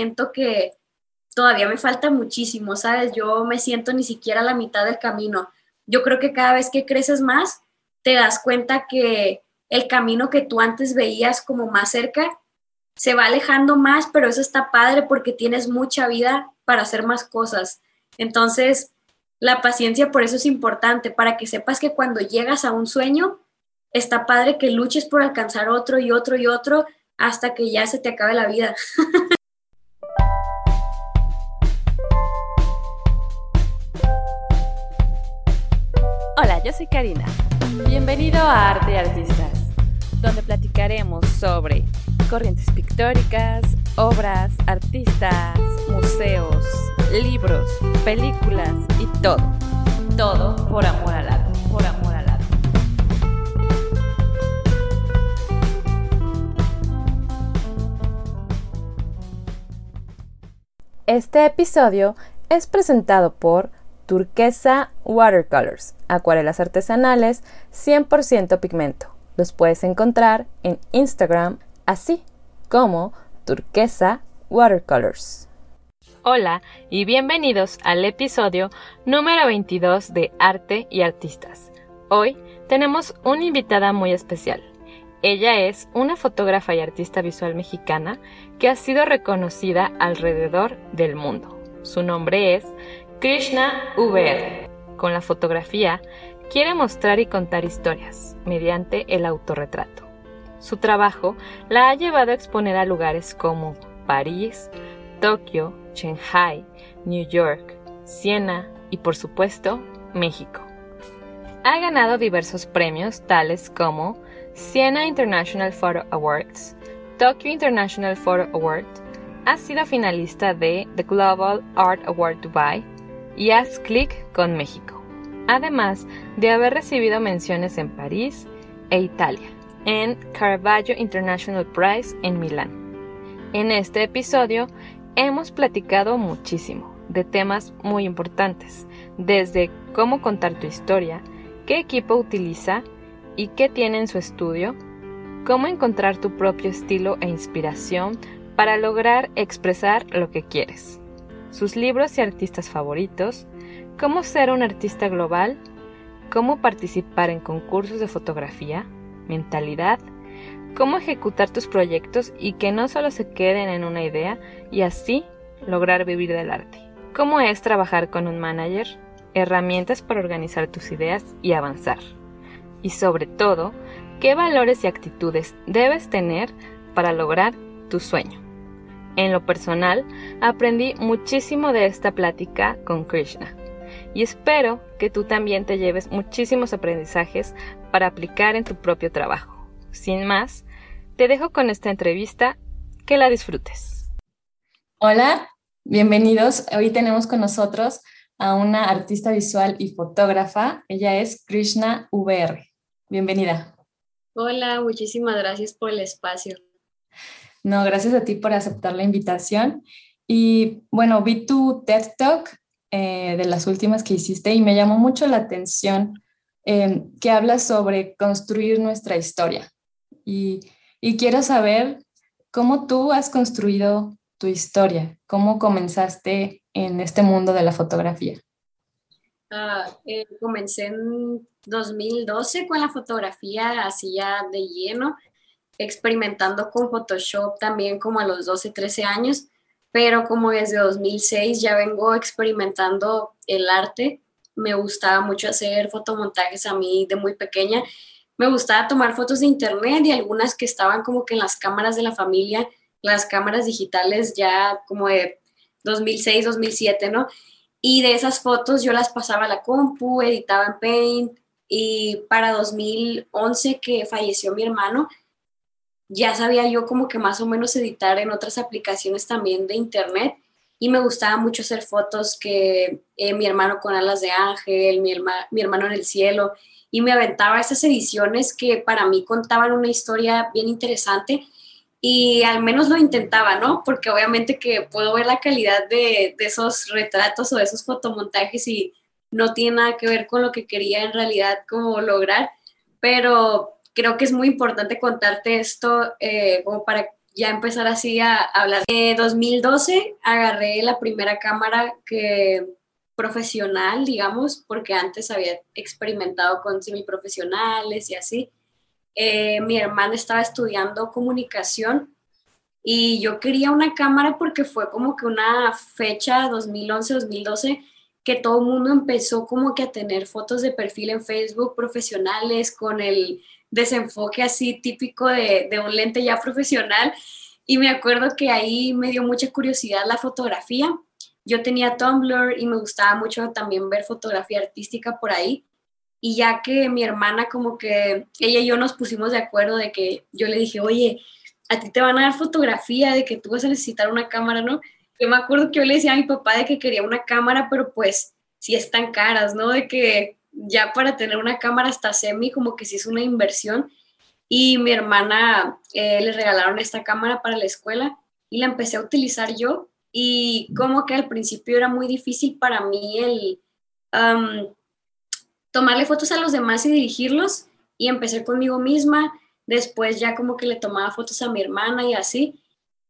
siento que todavía me falta muchísimo, ¿sabes? Yo me siento ni siquiera a la mitad del camino. Yo creo que cada vez que creces más, te das cuenta que el camino que tú antes veías como más cerca se va alejando más, pero eso está padre porque tienes mucha vida para hacer más cosas. Entonces, la paciencia por eso es importante, para que sepas que cuando llegas a un sueño, está padre que luches por alcanzar otro y otro y otro hasta que ya se te acabe la vida. Hola, yo soy Karina. Bienvenido a Arte y Artistas, donde platicaremos sobre corrientes pictóricas, obras, artistas, museos, libros, películas y todo. Todo por amor al arte, por amor al arte. Este episodio es presentado por Turquesa Watercolors, acuarelas artesanales 100% pigmento. Los puedes encontrar en Instagram así como Turquesa Watercolors. Hola y bienvenidos al episodio número 22 de Arte y Artistas. Hoy tenemos una invitada muy especial. Ella es una fotógrafa y artista visual mexicana que ha sido reconocida alrededor del mundo. Su nombre es Krishna VR. Con la fotografía quiere mostrar y contar historias mediante el autorretrato. Su trabajo la ha llevado a exponer a lugares como París, Tokio, Shanghai, New York, Siena y por supuesto México. Ha ganado diversos premios tales como Siena International Photo Awards, Tokyo International Photo Award, ha sido finalista de The Global Art Award Dubai y Haz Click con México, además de haber recibido menciones en París e Italia, en Caravaggio International Prize en Milán. En este episodio hemos platicado muchísimo de temas muy importantes, desde cómo contar tu historia, qué equipo utiliza y qué tiene en su estudio, cómo encontrar tu propio estilo e inspiración para lograr expresar lo que quieres, sus libros y artistas favoritos, cómo ser un artista global, cómo participar en concursos de fotografía, mentalidad, cómo ejecutar tus proyectos y que no solo se queden en una idea y así lograr vivir del arte. Cómo es trabajar con un manager, herramientas para organizar tus ideas y avanzar. Y sobre todo, qué valores y actitudes debes tener para lograr tu sueño. En lo personal, aprendí muchísimo de esta plática con Krishna y espero que tú también te lleves muchísimos aprendizajes para aplicar en tu propio trabajo. Sin más, te dejo con esta entrevista, que la disfrutes. Hola, bienvenidos. Hoy tenemos con nosotros a una artista visual y fotógrafa. Ella es Krishna VR. Bienvenida. Hola, muchísimas gracias por el espacio. No, gracias a ti por aceptar la invitación. Y bueno, vi tu TED Talk eh, de las últimas que hiciste y me llamó mucho la atención eh, que hablas sobre construir nuestra historia. Y, quiero saber cómo tú has construido tu historia, cómo comenzaste en este mundo de la fotografía. Ah, eh, comencé en 2012 con la fotografía así ya de lleno, experimentando con Photoshop también como a los 12, 13 años, pero como desde 2006 ya vengo experimentando el arte, me gustaba mucho hacer fotomontajes a mí de muy pequeña me gustaba tomar fotos de internet y algunas que estaban como que en las cámaras de la familia, las cámaras digitales ya como de 2006, 2007, ¿no? Y de esas fotos yo las pasaba a la compu, editaba en Paint y para 2011 que falleció mi hermano, ya sabía yo como que más o menos editar en otras aplicaciones también de internet y me gustaba mucho hacer fotos que eh, mi hermano con alas de ángel, mi, mi hermano en el cielo y me aventaba esas ediciones que para mí contaban una historia bien interesante y al menos lo intentaba, ¿no? Porque obviamente que puedo ver la calidad de, de, esos retratos o de esos fotomontajes y no tiene nada que ver con lo que quería en realidad como lograr, pero creo que es muy importante contarte esto eh, como para ya empezar así a hablar. En 2012 agarré la primera cámara que profesional, digamos, porque antes había experimentado con semiprofesionales y así. Eh, mi hermana estaba estudiando comunicación y yo quería una cámara porque fue como que una fecha 2011-2012 que todo el mundo empezó como que a tener fotos de perfil en Facebook profesionales con el desenfoque así típico de, de un lente ya profesional. Y me acuerdo que ahí me dio mucha curiosidad la fotografía. Yo tenía Tumblr y me gustaba mucho también ver fotografía artística por ahí. Y ya que mi hermana como que ella y yo nos pusimos de acuerdo de que yo le dije, oye, a ti te van a dar fotografía, de que tú vas a necesitar una cámara, ¿no? Yo me acuerdo que yo le decía a mi papá de que quería una cámara, pero pues sí están caras, ¿no? De que ya para tener una cámara hasta semi como que sí es una inversión. Y mi hermana eh, le regalaron esta cámara para la escuela y la empecé a utilizar yo. Y como que al principio era muy difícil para mí el tomarle fotos a los demás y dirigirlos. Y empecé conmigo misma. Después ya como que le tomaba fotos a mi hermana y así.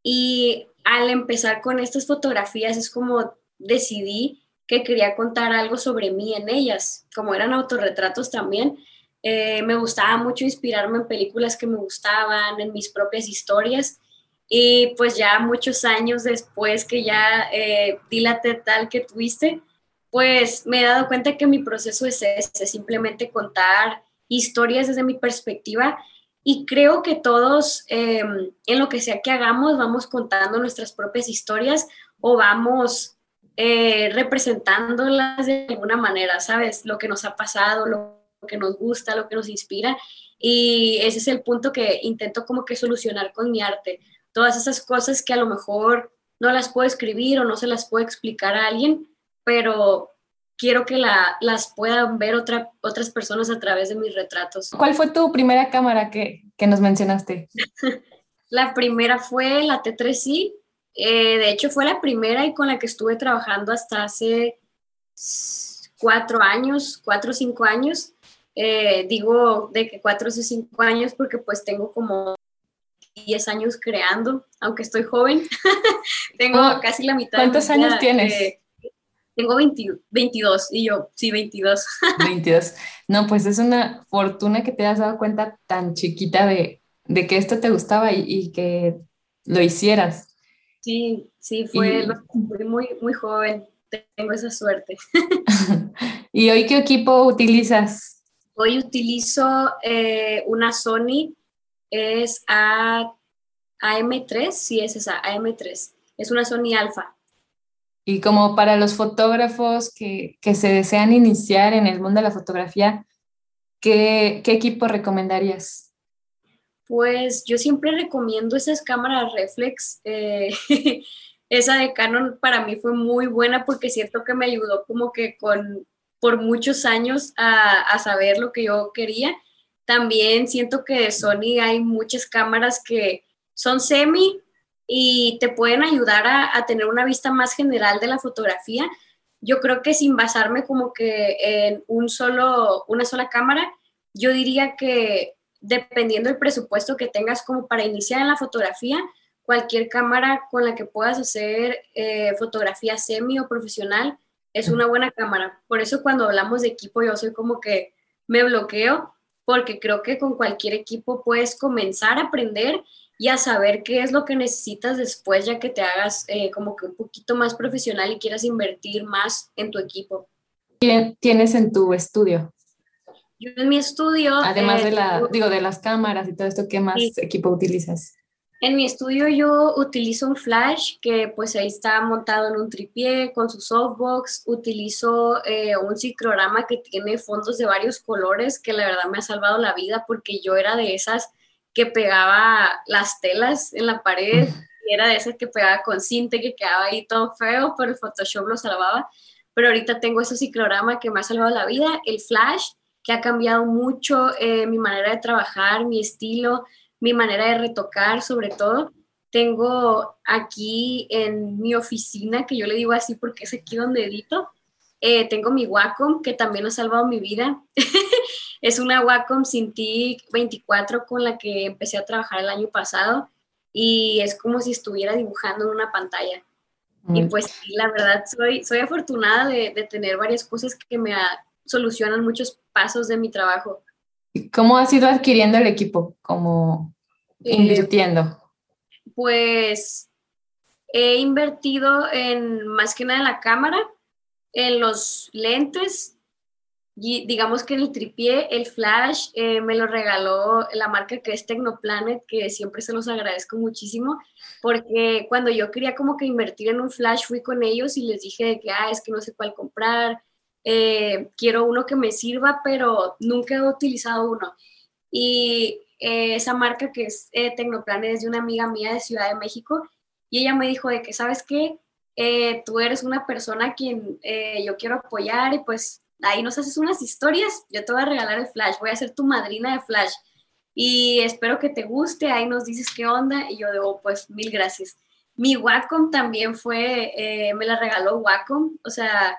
Y al empezar con estas fotografías es como decidí que quería contar algo sobre mí en ellas, como eran autorretratos también. Eh, me gustaba mucho inspirarme en películas que me gustaban, en mis propias historias. Y pues ya muchos años después que ya eh, di la tal que tuviste, pues me he dado cuenta que mi proceso es ese, simplemente contar historias desde mi perspectiva. Y creo que todos, em, en lo que sea que hagamos, vamos contando nuestras propias historias o vamos eh, representándolas de alguna manera, ¿sabes? Lo que nos ha pasado, lo que nos gusta, lo que nos inspira. Y ese es el punto que intento como que solucionar con mi arte. Todas esas cosas que a lo mejor no las puedo escribir o no se las puedo explicar a alguien, pero quiero que la, las puedan ver otra, otras personas a través de mis retratos. ¿Cuál fue tu primera cámara que, que nos mencionaste? la primera fue la T3i, eh, de hecho, fue la primera y con la que estuve trabajando hasta hace cuatro años, cuatro o cinco años. Eh, digo de que cuatro o cinco años porque pues tengo como diez años creando, aunque estoy joven. tengo oh, casi la mitad. ¿Cuántos años tienes? tengo 22 y yo, sí, 22. 22. No, pues es una fortuna que te has dado cuenta tan chiquita de, de que esto te gustaba y, y que lo hicieras. Sí, sí, fue muy, muy joven. Tengo esa suerte. ¿Y hoy qué equipo utilizas? Hoy utilizo eh, una Sony, es A, AM3, sí es esa, AM3. Es una Sony Alpha. Y como para los fotógrafos que, que se desean iniciar en el mundo de la fotografía, ¿qué, qué equipo recomendarías? Pues yo siempre recomiendo esas cámaras reflex. Eh, esa de Canon para mí fue muy buena porque siento que me ayudó como que con por muchos años a, saber lo que yo quería. También siento que Sony hay muchas cámaras que son semi y te pueden ayudar a, a, tener una vista más general de la fotografía. Yo creo que sin basarme como que en un solo, una sola cámara, yo diría que dependiendo del presupuesto que tengas como para iniciar en la fotografía, cualquier cámara con la que puedas hacer eh, fotografía semi o profesional es una buena cámara. Por eso cuando hablamos de equipo yo soy como que me bloqueo porque creo que con cualquier equipo puedes comenzar a aprender y a saber qué es lo que necesitas después ya que te hagas eh, como que un poquito más profesional y quieras invertir más en tu equipo. ¿Qué tienes en tu estudio? Yo en mi estudio... Además de, la, eh, digo, de las cámaras y todo esto, ¿qué más equipo utilizas? En mi estudio yo utilizo un flash que pues ahí está montado en un tripié con su softbox. Utilizo eh, un ciclorama que tiene fondos de varios colores que la verdad me ha salvado la vida porque yo era de esas que pegaba las telas en la pared y era de esas que pegaba con cinta que quedaba ahí todo feo, pero el Photoshop lo salvaba. Pero ahorita tengo ese ciclorama que me ha salvado la vida. El flash que ha cambiado mucho eh, mi manera de trabajar, mi estilo, mi manera de retocar, sobre todo. Tengo aquí en mi oficina, que yo le digo así porque es aquí donde edito, eh, tengo mi Wacom, que también ha salvado mi vida. es una Wacom Cintiq 24 con la que empecé a trabajar el año pasado y es como si estuviera dibujando en una pantalla. Y pues la verdad soy, soy afortunada de, de tener varias cosas que me solucionan muchos pasos de mi trabajo. ¿Cómo has ido adquiriendo el equipo? ¿Cómo eh, invirtiendo? Pues he invertido en más que nada en la cámara, en los lentes, y digamos que en el tripié, el flash, eh, me lo regaló la marca que es Tecnoplanet, que siempre se los agradezco muchísimo, porque cuando yo quería como que invertir en un flash, fui con ellos y les dije que, ah, es que no sé cuál comprar, eh, quiero uno que me sirva, pero nunca he utilizado uno. Y eh, esa marca que es eh, Tecnoplanet es de una amiga mía de Ciudad de México y ella me dijo de que, ¿sabes qué? tú eres una persona a quien yo quiero apoyar y pues ahí nos haces unas historias, yo te voy a regalar el flash, voy a ser tu madrina de flash y espero que te guste, ahí nos dices qué onda y yo digo, pues mil gracias. Mi Wacom también fue, me la regaló Wacom, o sea,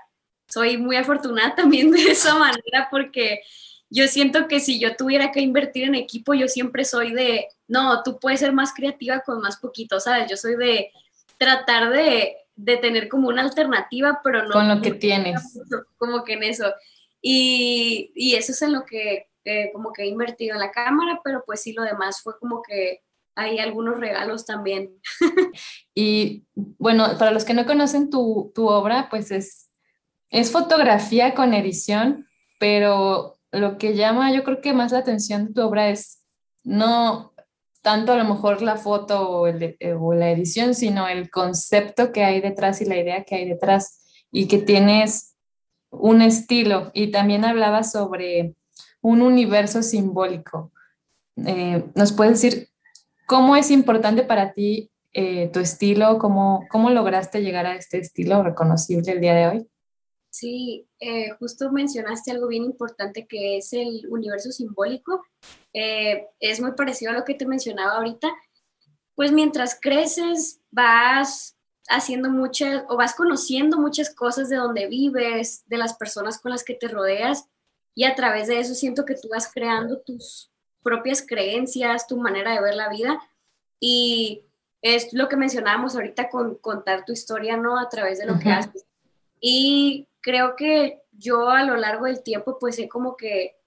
soy muy afortunada también de esa manera porque yo siento que si yo tuviera que invertir en equipo, yo siempre soy de, no, tú puedes ser más creativa con más poquito, ¿sabes? Yo soy de tratar de, de tener como una alternativa, pero no... Con lo que tienes. Como que en eso. Y, y eso es en lo que eh, como que he invertido en la cámara, pero pues sí, lo demás fue como que hay algunos regalos también. y bueno, para los que no conocen tu, tu obra, pues es es fotografía con edición, pero lo que llama yo creo que más la atención de tu obra es no tanto a lo mejor la foto o, eh, la edición, sino el concepto que hay detrás y la idea que hay detrás y que tienes un estilo. Y también hablaba sobre un universo simbólico. Eh, ¿Nos puedes decir cómo es importante para ti eh, tu estilo? ¿Cómo, ¿Cómo lograste llegar a este estilo reconocible el día de hoy? Sí, eh, justo mencionaste algo bien importante que es el universo simbólico. Eh, es muy parecido a lo que te mencionaba ahorita. Pues mientras creces, vas haciendo muchas o vas conociendo muchas cosas de donde vives, de las personas con las que te rodeas y a través de eso siento que tú vas creando tus propias creencias, tu manera de ver la vida y es lo que mencionábamos ahorita con contar tu historia, ¿no? A través de lo que haces. Y creo que yo a lo largo del tiempo pues he como que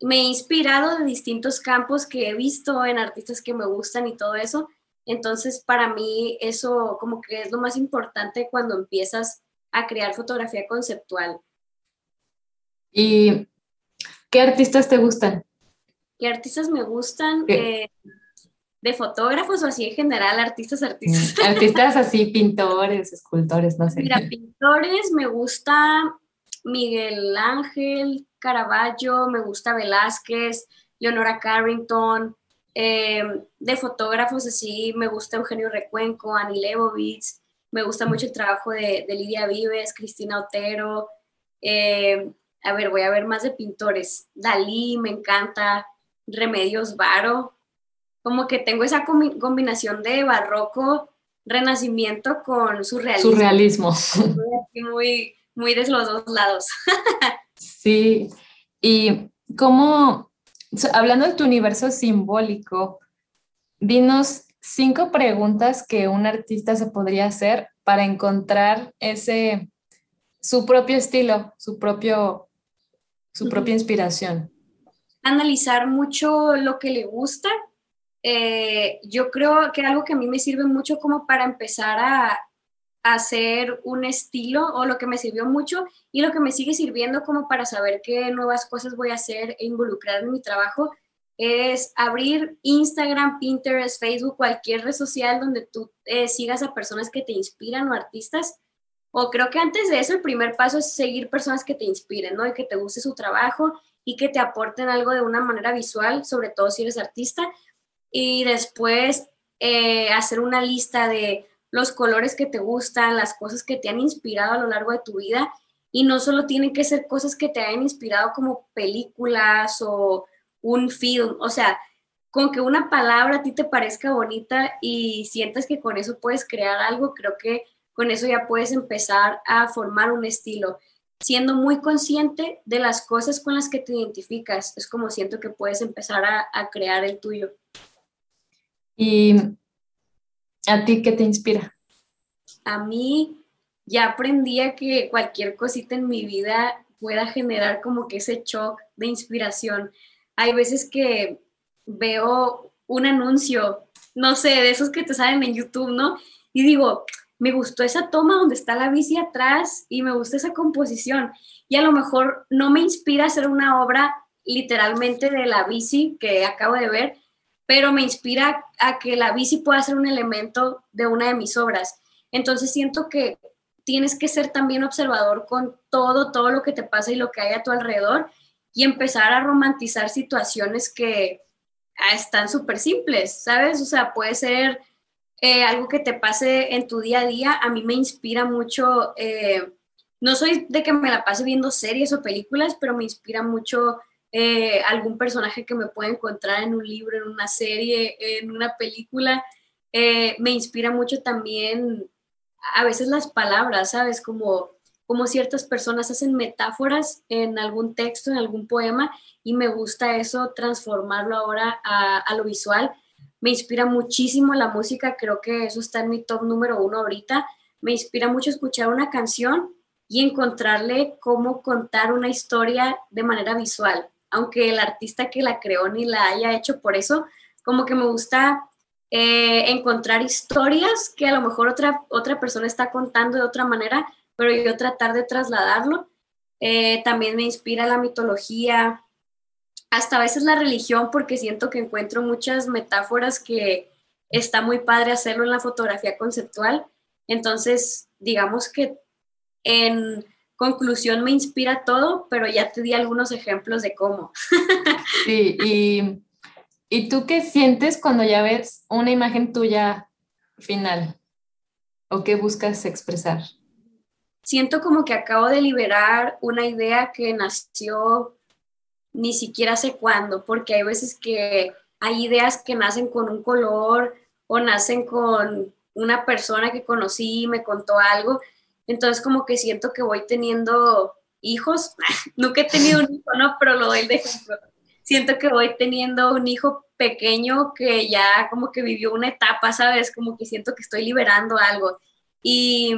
me he inspirado de distintos campos que he visto en artistas que me gustan y todo eso. Entonces, para mí eso como que es lo más importante cuando empiezas a crear fotografía conceptual. ¿Y qué artistas te gustan? ¿Qué artistas me gustan? Eh, de fotógrafos o así en general, artistas, artistas. Mm, artistas así, pintores, escultores, no sé. Mira, pintores, me gusta Miguel Ángel, Caravaggio, me gusta Velázquez, Leonora Carrington. Em, de fotógrafos así, me gusta Eugenio Recuenco, Annie Leibovitz, me gusta mucho el trabajo de, Lidia Vives, Cristina Otero. Em, a ver, voy a ver más de pintores. Dalí, me encanta. Remedios Varo, como que tengo esa combinación de barroco, renacimiento con surrealismo. Surrealismo. Muy, muy de los dos lados. sí, y como, hablando de tu universo simbólico, dinos cinco preguntas que un artista se podría hacer para encontrar ese, su propio estilo, su, propio, su propia inspiración. Analizar mucho lo que le gusta, eh, yo creo que algo que a mí me sirve mucho como para empezar a, hacer un estilo o lo que me sirvió mucho y lo que me sigue sirviendo como para saber qué nuevas cosas voy a hacer e involucrar en mi trabajo es abrir Instagram, Pinterest, Facebook, cualquier red social donde tú eh, sigas a personas que te inspiran o artistas. O creo que antes de eso el primer paso es seguir personas que te inspiren, ¿no? Y que te guste su trabajo y que te aporten algo de una manera visual, sobre todo si eres artista y después eh, hacer una lista de los colores que te gustan, las cosas que te han inspirado a lo largo de tu vida. Y no solo tienen que ser cosas que te hayan inspirado como películas o un film, o sea, con que una palabra a ti te parezca bonita y sientas que con eso puedes crear algo, creo que con eso ya puedes empezar a formar un estilo, siendo muy consciente de las cosas con las que te identificas. Es como siento que puedes empezar a, a crear el tuyo. Y ¿A ti qué te inspira? A mí ya aprendí a que cualquier cosita en mi vida pueda generar como que ese shock de inspiración. Hay veces que veo un anuncio, no sé, de esos que te salen en YouTube, ¿no? Y digo, me gustó esa toma donde está la bici atrás y me gusta esa composición. Y a lo mejor no me inspira a hacer una obra literalmente de la bici que acabo de ver, pero me inspira a que la bici pueda ser un elemento de una de mis obras. Entonces siento que tienes que ser también observador con todo, todo lo que te pasa y lo que hay a tu alrededor y empezar a romantizar situaciones que ah, están súper simples, ¿sabes? O sea, puede ser eh, algo que te pase en tu día a día. A mí me inspira mucho, eh, no soy de que me la pase viendo series o películas, pero me inspira mucho eh, algún personaje que me pueda encontrar en un libro, en una serie, en una película. me inspira mucho también a veces las palabras, ¿sabes? Como, como ciertas personas hacen metáforas en algún texto, en algún poema, y me gusta eso, transformarlo ahora a, a lo visual me inspira muchísimo la música, creo que eso está en mi top número uno ahorita. Me inspira mucho escuchar una canción y encontrarle cómo contar una historia de manera visual, aunque el artista que la creó ni la haya hecho por eso, como que me gusta eh, encontrar historias que a lo mejor otra, otra persona está contando de otra manera, pero yo tratar de trasladarlo. Eh, también me inspira la mitología, hasta a veces la religión, porque siento que encuentro muchas metáforas que está muy padre hacerlo en la fotografía conceptual. Entonces, digamos que en conclusión me inspira todo, pero ya te di algunos ejemplos de cómo. Sí, y, ¿y tú qué sientes cuando ya ves una imagen tuya final? ¿O qué buscas expresar? Siento como que acabo de liberar una idea que nació ni siquiera sé cuándo, porque hay veces que hay ideas que nacen con un color o nacen con una persona que conocí y me contó algo. Entonces como que siento que voy teniendo hijos. Nunca he tenido un hijo, ¿no? Pero lo doy de ejemplo. Siento que voy teniendo un hijo pequeño que ya como que vivió una etapa, ¿sabes? Como que siento que estoy liberando algo. Y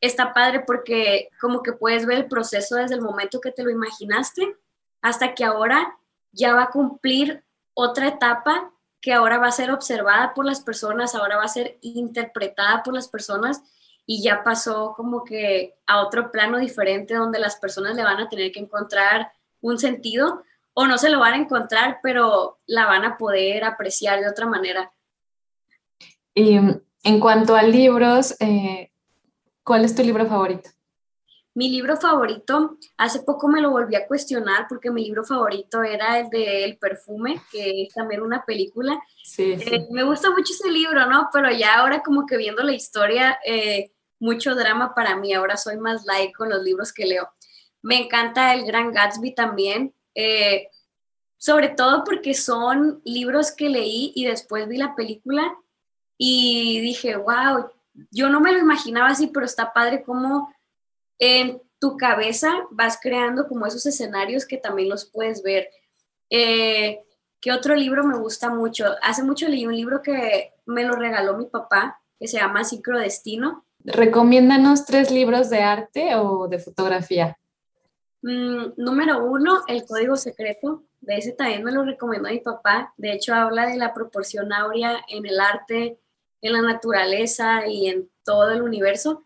está padre porque como que puedes ver el proceso desde el momento que te lo imaginaste hasta que ahora ya va a cumplir otra etapa que ahora va a ser observada por las personas, ahora va a ser interpretada por las personas y ya pasó como que a otro plano diferente donde las personas le van a tener que encontrar un sentido o no se lo van a encontrar, pero la van a poder apreciar de otra manera. Y en cuanto a libros, eh, ¿cuál es tu libro favorito? Mi libro favorito, hace poco me lo volví a cuestionar porque mi libro favorito era el de El perfume, que es también una película. Sí, eh, me gusta mucho ese libro, ¿no? Pero ya ahora como que viendo la historia, eh, mucho drama para mí, ahora soy más like con los libros que leo. Me encanta El Gran Gatsby también, eh, sobre todo porque son libros que leí y después vi la película y dije, wow, yo no me lo imaginaba así, pero está padre como en tu cabeza vas creando como esos escenarios que también los puedes ver. Eh, ¿Qué otro libro me gusta mucho? Hace mucho leí un libro que me lo regaló mi papá, que se llama Destino. Recomiéndanos tres libros de arte o de fotografía. Mm, número uno, El Código Secreto. De ese también me lo recomendó mi papá. De hecho, habla de la proporción áurea en el arte, en la naturaleza y en todo el universo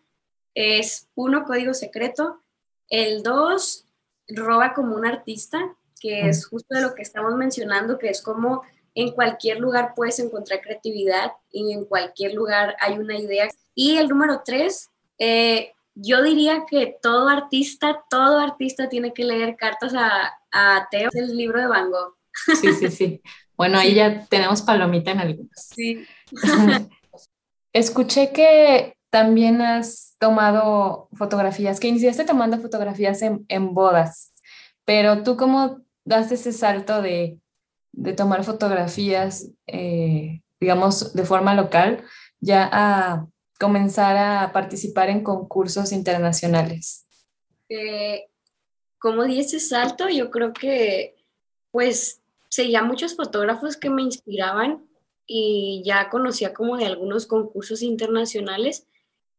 es uno, código secreto. El dos, roba como un artista, que es justo de lo que estamos mencionando, que es como en cualquier lugar puedes encontrar creatividad y en cualquier lugar hay una idea. Y el número tres, eh, yo diría que todo artista, todo artista tiene que leer cartas a, a Teo, el libro de Van Gogh. Sí, sí, sí. Bueno, ahí ya tenemos palomita en algunos. Sí. Escuché que también has tomado fotografías, que iniciaste tomando fotografías en, bodas, pero tú cómo das ese salto de, tomar fotografías, eh, digamos, de forma local, ya a comenzar a participar en concursos internacionales? Eh, ¿Cómo di ese salto? Yo creo que, pues, seguía muchos fotógrafos que me inspiraban y ya conocía como de algunos concursos internacionales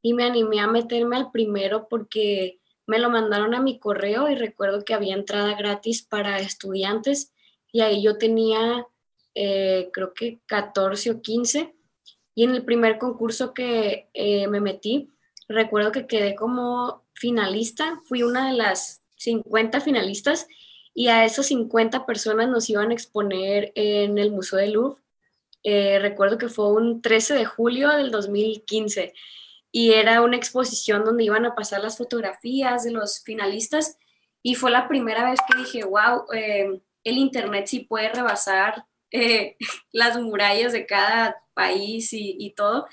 y me animé a meterme al primero porque me lo mandaron a mi correo y recuerdo que había entrada gratis para estudiantes y ahí yo tenía eh, creo que 14 o 15 y en el primer concurso que eh, me metí recuerdo que quedé como finalista, fui una de las 50 finalistas y a esas 50 personas nos iban a exponer en el Museo del Louvre. Eh, recuerdo que fue un 13 de julio del 2015 y era una exposición donde iban a pasar las fotografías de los finalistas y fue la primera vez que dije, wow, eh, el Internet sí puede rebasar eh, las murallas de cada país y, todo.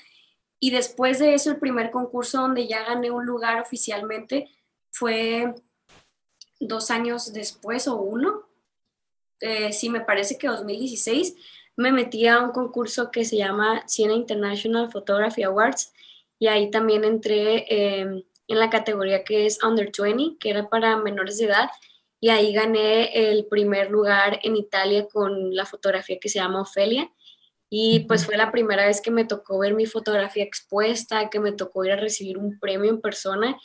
Y después de eso, el primer concurso donde ya gané un lugar oficialmente fue dos años después o uno, eh, sí, me parece que 2016, me metí a un concurso que se llama Siena International Photography Awards y ahí también entré em, en la categoría que es Under 20, que era para menores de edad, y ahí gané el primer lugar en Italia con la fotografía que se llama Ofelia. Y pues fue la primera vez que me tocó ver mi fotografía expuesta, que me tocó ir a recibir un premio en persona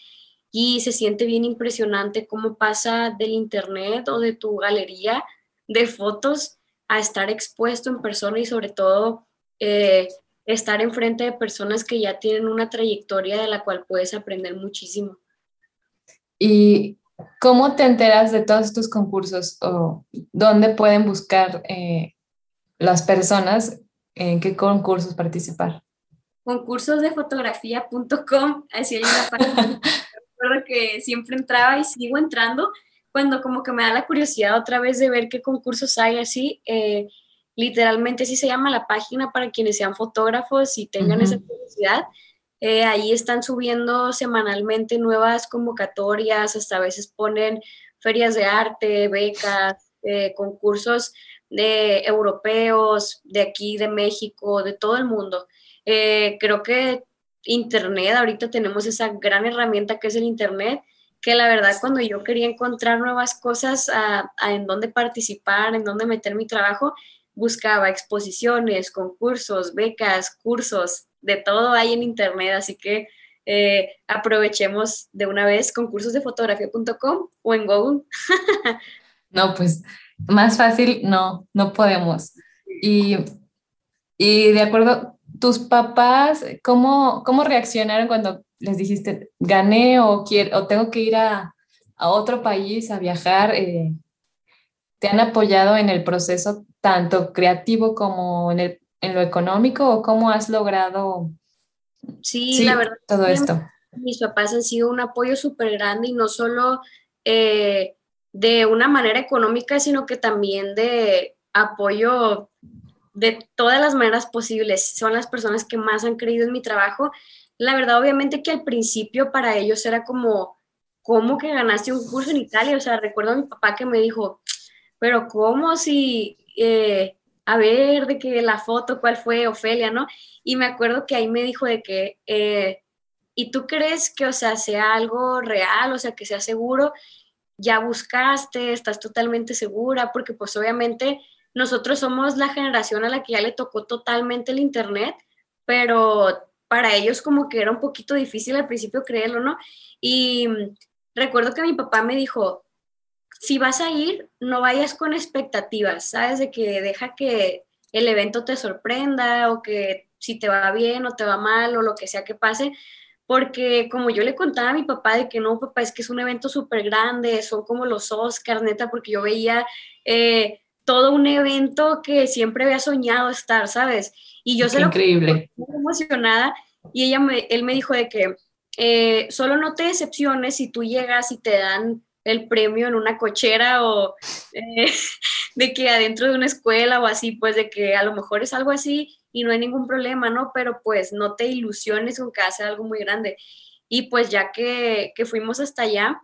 y se siente bien impresionante cómo pasa del internet o de tu galería de fotos a estar expuesto en persona y sobre todo eh, estar enfrente de personas que ya tienen una trayectoria de la cual puedes aprender muchísimo. ¿Y cómo te enteras de todos tus concursos o dónde pueden buscar eh, las personas en qué concursos participar? Concursosdefotografía.com, así hay una página. Recuerdo que siempre entraba y sigo entrando cuando como que me da la curiosidad otra vez de ver qué concursos hay así. Eh, literalmente así se llama la página para quienes sean fotógrafos y tengan esa curiosidad. Eh, ahí están subiendo semanalmente nuevas convocatorias, hasta a veces ponen ferias de arte, becas, eh, concursos de europeos, de aquí, de México, de todo el mundo. Eh, creo que Internet, ahorita tenemos esa gran herramienta que es el Internet, que la verdad cuando yo quería encontrar nuevas cosas a, en dónde participar, en dónde meter mi trabajo, buscaba exposiciones, concursos, becas, cursos, de todo hay en internet, así que eh, aprovechemos de una vez concursosdefotografía.com o en Google. no, pues más fácil no, no podemos. Y, y de acuerdo, tus papás, ¿cómo, cómo reaccionaron cuando les dijiste, gané o, quiero, o tengo que ir a, a otro país a viajar? Eh, ¿Te han apoyado en el proceso tanto creativo como en, el, en lo económico o cómo has logrado sí, la verdad, todo esto? Mis papás han sido un apoyo súper grande y no solo eh, de una manera económica, sino que también de apoyo de todas las maneras posibles. Son las personas que más han creído en mi trabajo. La verdad, obviamente que al principio para ellos era como, ¿cómo que ganaste un curso en Italia? O sea, recuerdo a mi papá que me dijo, pero ¿cómo si, eh, a ver, de que la foto, cuál fue, Ofelia, ¿no? Y me acuerdo que ahí me dijo de que, eh, ¿y tú crees que, o sea, sea algo real, o sea, que sea seguro? Ya buscaste, estás totalmente segura, porque pues obviamente nosotros somos la generación a la que ya le tocó totalmente el Internet, pero para ellos como que era un poquito difícil al principio creerlo, ¿no? Y recuerdo que mi papá me dijo, si vas a ir, no vayas con expectativas, ¿sabes? De que deja que el evento te sorprenda o que si te va bien o te va mal o lo que sea que pase, porque como yo le contaba a mi papá de que no, papá, es que es un evento súper grande, son como los Oscars, neta, porque yo veía eh, todo un evento que siempre había soñado estar, ¿sabes? Y yo se lo increíble. muy emocionada y ella me, él me dijo de que eh, solo no te decepciones si tú llegas y te dan el premio en una cochera o eh, de que adentro de una escuela o así, pues de que a lo mejor es algo así y no hay ningún problema, ¿no? Pero pues no te ilusiones con que hace algo muy grande. Y pues ya que, que, fuimos hasta allá,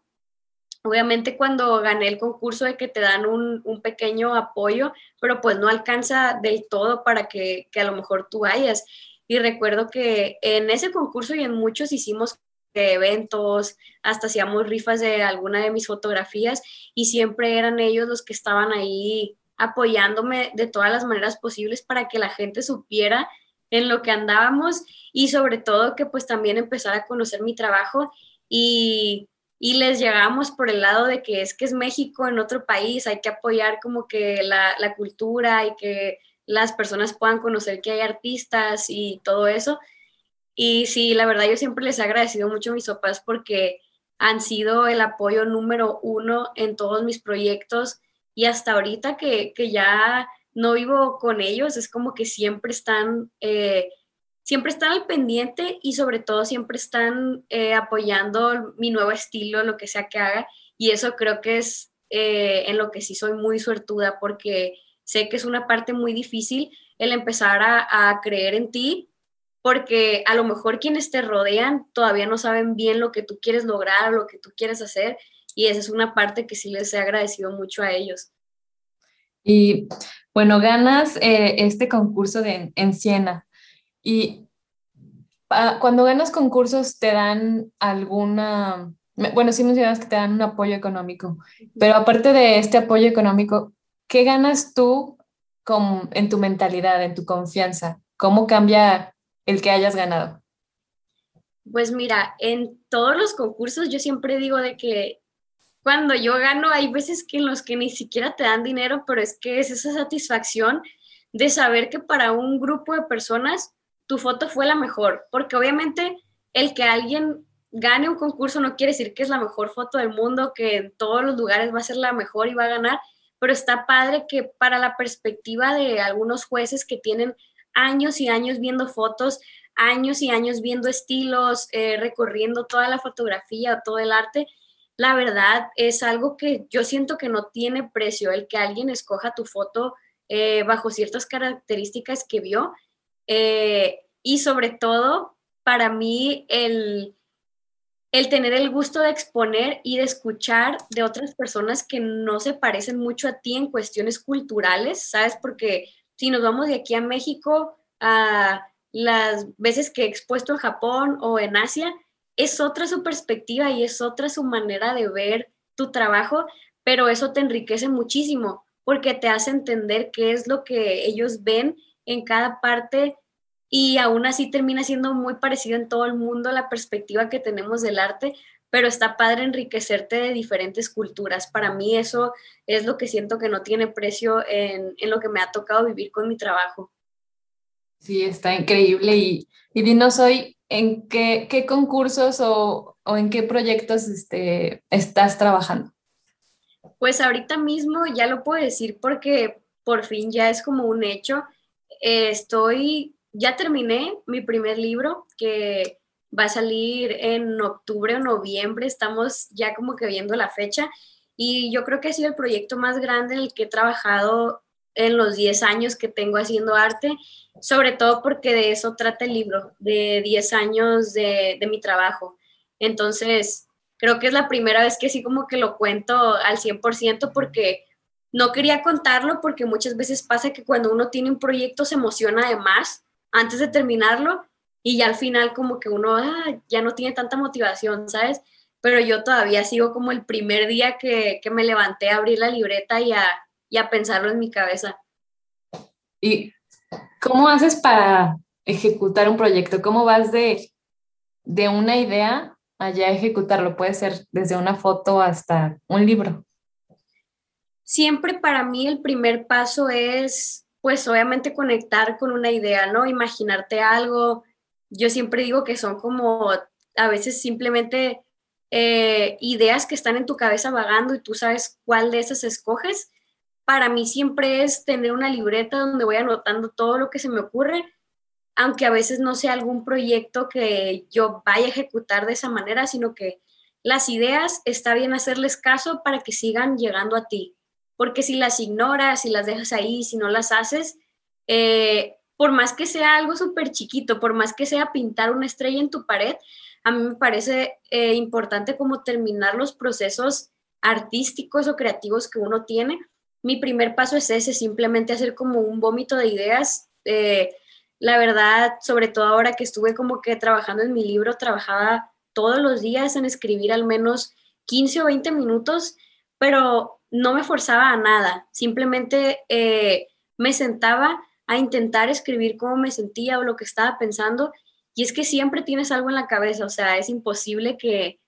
obviamente cuando gané el concurso de que te dan un, un, pequeño apoyo, pero pues no alcanza del todo para que, que a lo mejor tú vayas. Y recuerdo que en ese concurso y en muchos hicimos de eventos, hasta hacíamos rifas de alguna de mis fotografías y siempre eran ellos los que estaban ahí apoyándome de todas las maneras posibles para que la gente supiera en lo que andábamos y sobre todo que pues también empezara a conocer mi trabajo y, y les llegamos por el lado de que es que es México en otro país, hay que apoyar como que la, la cultura y que las personas puedan conocer que hay artistas y todo eso. Y sí, la verdad yo siempre les he agradecido mucho a mis papás porque han sido el apoyo número uno en todos mis proyectos y hasta ahorita que, ya no vivo con ellos, es como que siempre están, eh, siempre están al pendiente y sobre todo siempre están eh, apoyando mi nuevo estilo, lo que sea que haga. Y eso creo que es eh, en lo que sí soy muy suertuda porque sé que es una parte muy difícil el empezar a, creer en ti porque a lo mejor quienes te rodean todavía no saben bien lo que tú quieres lograr, lo que tú quieres hacer, y esa es una parte que sí les he agradecido mucho a ellos. Y bueno, ganas eh, este concurso de, en Siena y ah, cuando ganas concursos te dan alguna, bueno, sí mencionas que te dan un apoyo económico, pero aparte de este apoyo económico, ¿qué ganas tú con, en tu mentalidad, en tu confianza? ¿Cómo cambia el que hayas ganado? Pues mira, en todos los concursos yo siempre digo de que cuando yo gano, hay veces que en los que ni siquiera te dan dinero, pero es que es esa satisfacción de saber que para un grupo de personas tu foto fue la mejor, porque obviamente el que alguien gane un concurso no quiere decir que es la mejor foto del mundo, que en todos los lugares va a ser la mejor y va a ganar, pero está padre que para la perspectiva de algunos jueces que tienen años y años viendo fotos, años y años viendo estilos, eh, recorriendo toda la fotografía, todo el arte, la verdad es algo que yo siento que no tiene precio el que alguien escoja tu foto eh, bajo ciertas características que vio. Eh, y sobre todo, para mí, el, el tener el gusto de exponer y de escuchar de otras personas que no se parecen mucho a ti en cuestiones culturales, ¿sabes? Porque si nos vamos de aquí a México, a las veces que he expuesto en Japón o en Asia, es otra su perspectiva y es otra su manera de ver tu trabajo, pero eso te enriquece muchísimo porque te hace entender qué es lo que ellos ven en cada parte y aún así termina siendo muy parecido en todo el mundo la perspectiva que tenemos del arte, pero está padre enriquecerte de diferentes culturas. Para mí eso es lo que siento que no tiene precio en, en lo que me ha tocado vivir con mi trabajo. Sí, está increíble y, y dinos hoy ¿en qué, qué concursos o, o, en qué proyectos este, estás trabajando? Pues ahorita mismo ya lo puedo decir porque por fin ya es como un hecho. estoy, ya terminé mi primer libro que va a salir en octubre o noviembre, estamos ya como que viendo la fecha y yo creo que ha sido el proyecto más grande en el que he trabajado en los 10 años que tengo haciendo arte sobre todo porque de eso trata el libro, de 10 años de, mi trabajo. Entonces, creo que es la primera vez que sí como que lo cuento al 100% porque no quería contarlo porque muchas veces pasa que cuando uno tiene un proyecto se emociona de más antes de terminarlo y ya al final como que uno ah, ya no tiene tanta motivación, ¿sabes? Pero yo todavía sigo como el primer día que, me levanté a abrir la libreta y a, y a pensarlo en mi cabeza. Y ¿Cómo haces para ejecutar un proyecto? ¿Cómo vas de, de una idea allá a ejecutarlo? Puede ser desde una foto hasta un libro. Siempre para mí el primer paso es, pues obviamente conectar con una idea, ¿no? Imaginarte algo. Yo siempre digo que son como a veces simplemente eh, ideas que están en tu cabeza vagando y tú sabes cuál de esas escoges. Para mí siempre es tener una libreta donde voy anotando todo lo que se me ocurre, aunque a veces no sea algún proyecto que yo vaya a ejecutar de esa manera, sino que las ideas está bien hacerles caso para que sigan llegando a ti, porque si las ignoras, si las dejas ahí, si no las haces, eh, por más que sea algo súper chiquito, por más que sea pintar una estrella en tu pared, a mí me parece eh, importante como terminar los procesos artísticos o creativos que uno tiene, mi primer paso es ese, simplemente hacer como un vómito de ideas. Eh, la verdad, sobre todo ahora que estuve como que trabajando en mi libro, trabajaba todos los días en escribir al menos 15 o 20 minutos, pero no me forzaba a nada, simplemente eh, me sentaba a intentar escribir cómo me sentía o lo que estaba pensando. Y es que siempre tienes algo en la cabeza, o sea, es imposible que,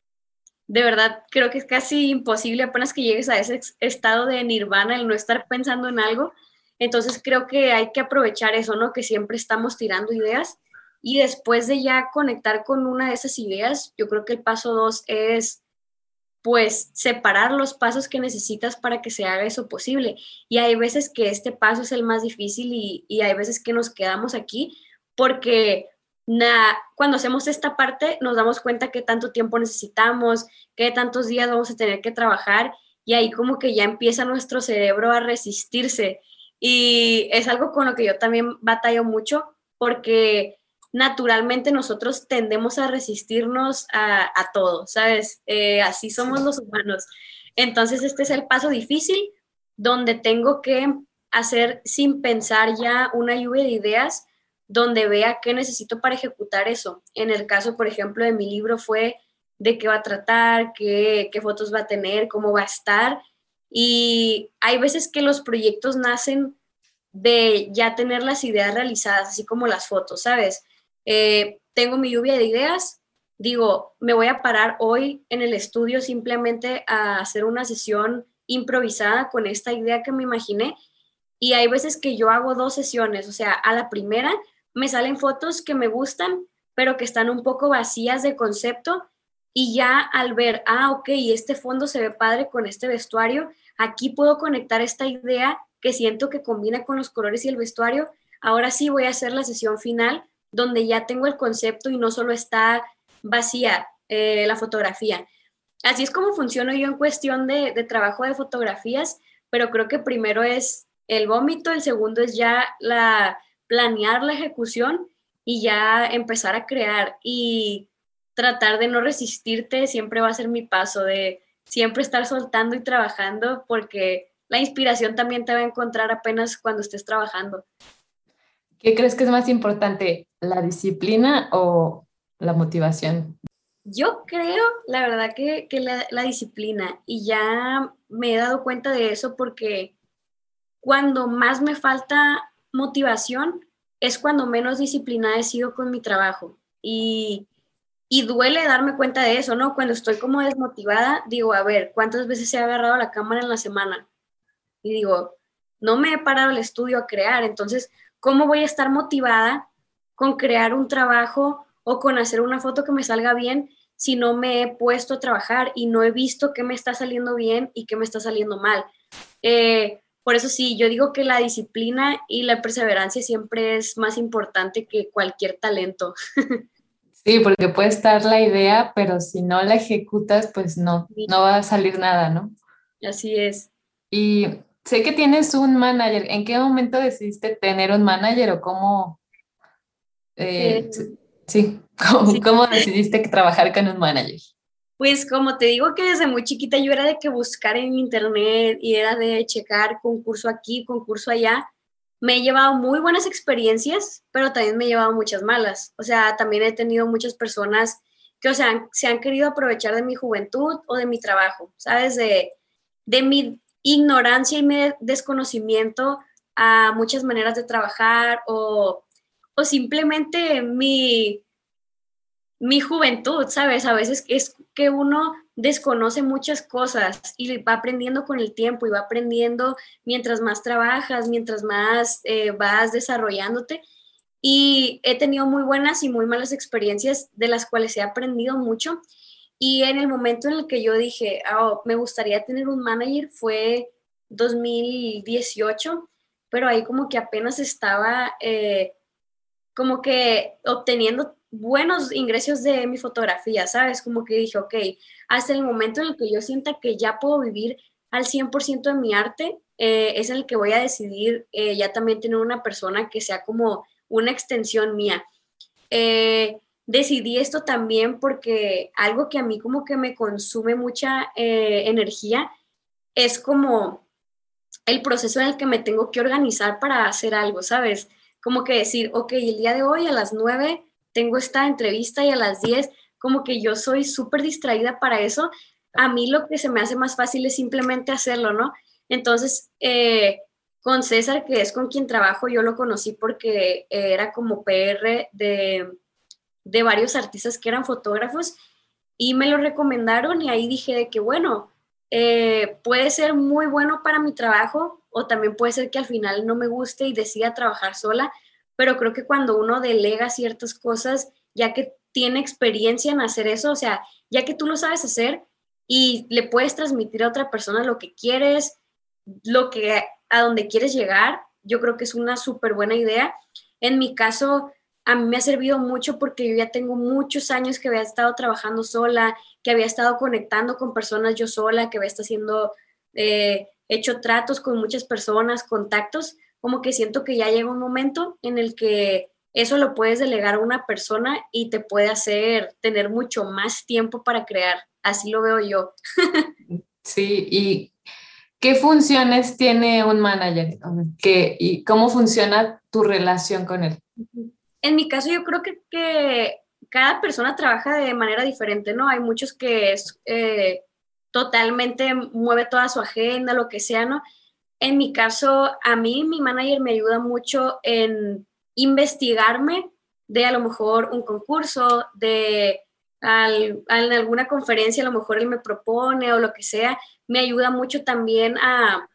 de verdad, creo que es casi imposible apenas que llegues a ese estado de nirvana, el no estar pensando en algo. Entonces creo que hay que aprovechar eso, ¿no? Que siempre estamos tirando ideas y después de ya conectar con una de esas ideas, yo creo que el paso dos es pues separar los pasos que necesitas para que se haga eso posible. Y hay veces que este paso es el más difícil y, hay veces que nos quedamos aquí porque cuando hacemos esta parte nos damos cuenta que tanto tiempo necesitamos, que tantos días vamos a tener que trabajar y ahí como que ya empieza nuestro cerebro a resistirse. Y es algo con lo que yo también batallo mucho porque naturalmente nosotros tendemos a resistirnos a, todo, ¿sabes? Eh, así somos los humanos. Entonces, este es el paso difícil donde tengo que hacer sin pensar ya una lluvia de ideas donde vea qué necesito para ejecutar eso. En el caso, por ejemplo, de mi libro fue de qué va a tratar, qué, qué fotos va a tener, cómo va a estar. Y hay veces que los proyectos nacen de ya tener las ideas realizadas, así como las fotos, ¿sabes? Eh, tengo mi lluvia de ideas, digo, me voy a parar hoy en el estudio simplemente a hacer una sesión improvisada con esta idea que me imaginé. Y hay veces que yo hago dos sesiones, o sea, a la primera me salen fotos que me gustan, pero que están un poco vacías de concepto. Y ya al ver, ah, ok, este fondo se ve padre con este vestuario, aquí puedo conectar esta idea que siento que combina con los colores y el vestuario. Ahora sí voy a hacer la sesión final donde ya tengo el concepto y no solo está vacía eh, la fotografía. Así es como funciono yo en cuestión de, trabajo de fotografías, pero creo que primero es el vómito, el segundo es ya la planear la ejecución y ya empezar a crear y tratar de no resistirte siempre va a ser mi paso de siempre estar soltando y trabajando porque la inspiración también te va a encontrar apenas cuando estés trabajando. ¿Qué crees que es más importante, la disciplina o la motivación? Yo creo, la verdad, que, la, disciplina y ya me he dado cuenta de eso porque cuando más me falta motivación es cuando menos disciplinada he sido con mi trabajo. Y, y duele darme cuenta de eso, ¿no? Cuando estoy como desmotivada, digo, a ver, ¿cuántas veces he agarrado la cámara en la semana? Y digo, no me he parado el estudio a crear, entonces ¿Cómo voy a estar motivada con crear un trabajo o con hacer una foto que me salga bien si no me he puesto a trabajar y no he visto qué me está saliendo bien y qué me está saliendo mal? Eh, por eso sí, yo digo que la disciplina y la perseverancia siempre es más importante que cualquier talento. Sí, porque puede estar la idea, pero si no la ejecutas, pues no, no va a salir nada, ¿no? Así es. Y sé que tienes un manager. ¿En qué momento decidiste tener un manager o cómo? Eh, eh, sí, ¿Cómo, decidiste trabajar con un manager? Pues como te digo que desde muy chiquita yo era de que buscar en internet y era de checar concurso aquí, concurso allá. Me he llevado muy buenas experiencias, pero también me he llevado muchas malas. O sea, también he tenido muchas personas que, o sea, se han querido aprovechar de mi juventud o de mi trabajo, ¿sabes? De, de mi ignorancia y desconocimiento a muchas maneras de trabajar o, o simplemente mi, mi juventud, ¿sabes? A veces es que uno desconoce muchas cosas y va aprendiendo con el tiempo y va aprendiendo mientras más trabajas, mientras más eh, vas desarrollándote. Y he tenido muy buenas y muy malas experiencias de las cuales he aprendido mucho y en el momento en el que yo dije, oh, me gustaría tener un manager fue 2018, pero ahí como que apenas estaba eh, como que obteniendo buenos ingresos de mi fotografía, ¿sabes? Como que dije, ok, hasta el momento en el que yo sienta que ya puedo vivir al 100% de mi arte, eh, es el que voy a decidir eh, ya también tener una persona que sea como una extensión mía. Decidí esto también porque algo que a mí como que me consume mucha eh, energía es como el proceso en el que me tengo que organizar para hacer algo, ¿sabes? Como que decir, ok, el día de hoy a las 9 tengo esta entrevista y a las 10, como que yo soy súper distraída para eso, a mí lo que se me hace más fácil es simplemente hacerlo, ¿no? Entonces, eh, con César, que es con quien trabajo, yo lo conocí porque era como PR de, de varios artistas que eran fotógrafos y me lo recomendaron y ahí dije que bueno, eh, puede ser muy bueno para mi trabajo o también puede ser que al final no me guste y decida trabajar sola, pero creo que cuando uno delega ciertas cosas, ya que tiene experiencia en hacer eso, o sea, ya que tú lo sabes hacer y le puedes transmitir a otra persona lo que quieres, lo que a donde quieres llegar, yo creo que es una súper buena idea. En mi caso, a mí me ha servido mucho porque yo ya tengo muchos años que había estado trabajando sola, que había estado conectando con personas yo sola, que había estado haciendo, eh, hecho tratos con muchas personas, contactos, como que siento que ya llega un momento en el que eso lo puedes delegar a una persona y te puede hacer tener mucho más tiempo para crear. Así lo veo yo. sí, y ¿qué funciones tiene un manager? ¿Qué, ¿Y cómo funciona tu relación con él? En mi caso, yo creo que, cada persona trabaja de manera diferente, ¿no? Hay muchos que es, eh, totalmente mueve toda su agenda, lo que sea, ¿no? En mi caso, a mí mi manager me ayuda mucho en investigarme de a lo mejor un concurso, de en alguna conferencia a lo mejor él me propone o lo que sea, me ayuda mucho también a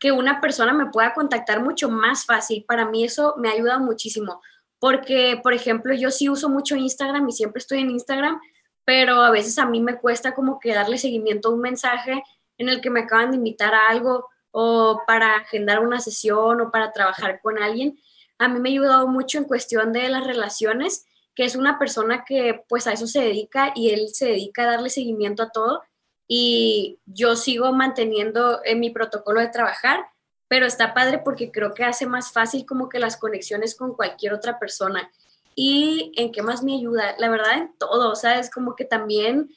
que una persona me pueda contactar mucho más fácil. Para mí eso me ayuda muchísimo porque, por ejemplo, yo sí uso mucho Instagram y siempre estoy en Instagram, pero a veces a mí me cuesta como que darle seguimiento a un mensaje en el que me acaban de invitar a algo o para agendar una sesión o para trabajar con alguien. A mí me ha ayudado mucho en cuestión de las relaciones, que es una persona que pues a eso se dedica y él se dedica a darle seguimiento a todo y yo sigo manteniendo en mi protocolo de trabajar pero está padre porque creo que hace más fácil como que las conexiones con cualquier otra persona. ¿Y en qué más me ayuda? La verdad, en todo, o sea, es como que también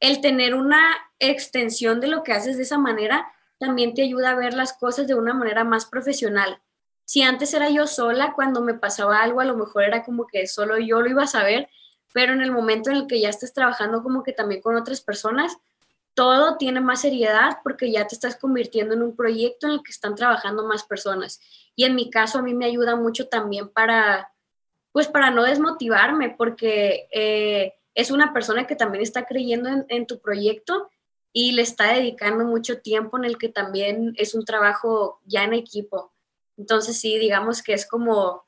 el tener una extensión de lo que haces de esa manera también te ayuda a ver las cosas de una manera más profesional. Si antes era yo sola, cuando me pasaba algo, a lo mejor era como que solo yo lo iba a saber, pero en el momento en el que ya estés trabajando como que también con otras personas, todo tiene más seriedad porque ya te estás convirtiendo en un proyecto en el que están trabajando más personas. Y en mi caso a mí me ayuda mucho también para, pues para no desmotivarme, porque eh, es una persona que también está creyendo en, tu proyecto y le está dedicando mucho tiempo en el que también es un trabajo ya en equipo. Entonces sí, digamos que es como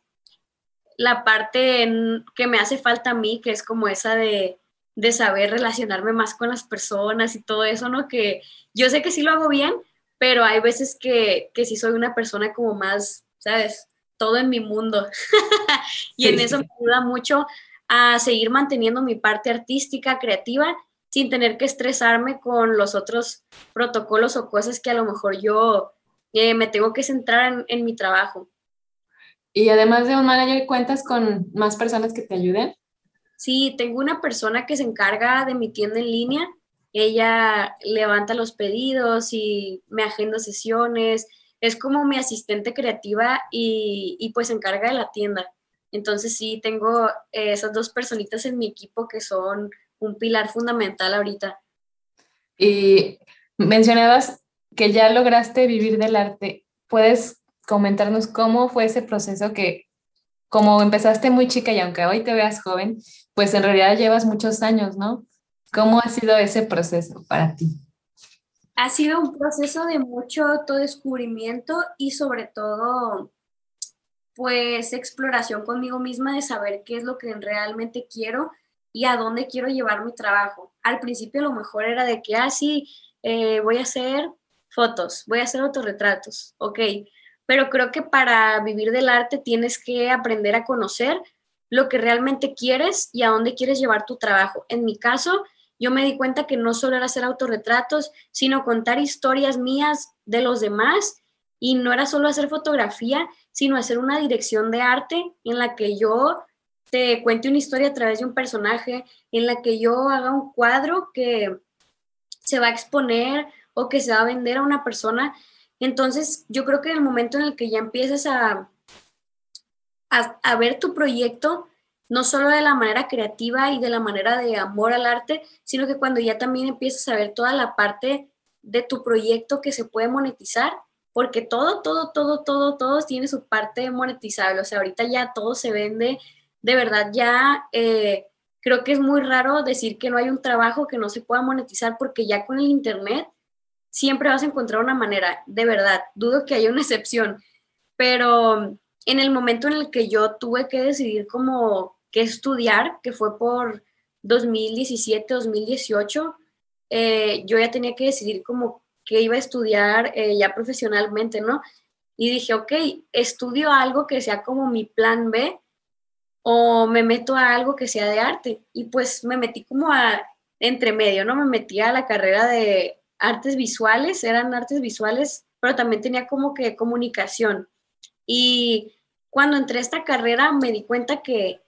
la parte que me hace falta a mí, que es como esa de de saber relacionarme más con las personas y todo eso, ¿no? Que yo sé que sí lo hago bien, pero hay veces que, que sí soy una persona como más, ¿sabes? Todo en mi mundo. y en eso me ayuda mucho a seguir manteniendo mi parte artística, creativa, sin tener que estresarme con los otros protocolos o cosas que a lo mejor yo eh, me tengo que centrar en, en mi trabajo. Y además de un manager, ¿cuentas con más personas que te ayuden? Sí, tengo una persona que se encarga de mi tienda en línea. Ella levanta los pedidos y me agenda sesiones. Es como mi asistente creativa y, pues se encarga de la tienda. Entonces sí, tengo esas dos personitas en mi equipo que son un pilar fundamental ahorita. Y mencionabas que ya lograste vivir del arte. ¿Puedes comentarnos cómo fue ese proceso que como empezaste muy chica y aunque hoy te veas joven, pues en realidad llevas muchos años, ¿no? ¿Cómo ha sido ese proceso para ti? Ha sido un proceso de mucho autodescubrimiento y sobre todo, pues exploración conmigo misma de saber qué es lo que realmente quiero y a dónde quiero llevar mi trabajo. Al principio lo mejor era de que, ah, sí, eh, voy a hacer fotos, voy a hacer autorretratos, ok, pero creo que para vivir del arte tienes que aprender a conocer lo que realmente quieres y a dónde quieres llevar tu trabajo. En mi caso, yo me di cuenta que no solo era hacer autorretratos, sino contar historias mías de los demás y no era solo hacer fotografía, sino hacer una dirección de arte en la que yo te cuente una historia a través de un personaje, en la que yo haga un cuadro que se va a exponer o que se va a vender a una persona entonces, yo creo que en el momento en el que ya empiezas a, a, ver tu proyecto, no solo de la manera creativa y de la manera de amor al arte, sino que cuando ya también empiezas a ver toda la parte de tu proyecto que se puede monetizar, porque todo, todo, todo, todo, todo tiene su parte monetizable. O sea, ahorita ya todo se vende, de verdad ya eh, creo que es muy raro decir que no hay un trabajo que no se pueda monetizar porque ya con el Internet siempre vas a encontrar una manera, de verdad, dudo que haya una excepción, pero en el momento en el que yo tuve que decidir como qué estudiar, que fue por 2017, 2018, eh, yo ya tenía que decidir como que iba a estudiar eh, ya profesionalmente, ¿no? Y dije, ok, estudio algo que sea como mi plan B o me meto a algo que sea de arte. Y pues me metí como a entre medio, ¿no? Me metí a la carrera de artes visuales, eran artes visuales, pero también tenía como que comunicación. Y cuando entré a esta carrera me di cuenta que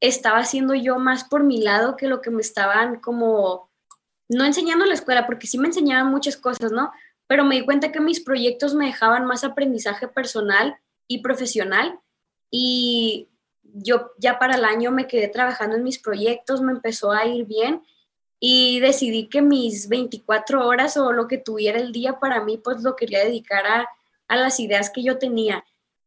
estaba haciendo yo más por mi lado que lo que me estaban como, no enseñando en la escuela, porque sí me enseñaban muchas cosas, ¿no? Pero me di cuenta que mis proyectos me dejaban más aprendizaje personal y profesional. Y yo ya para el año me quedé trabajando en mis proyectos, me empezó a ir bien y decidí que mis 24 horas o lo que tuviera el día para mí, pues lo quería dedicar a, a las ideas que yo tenía.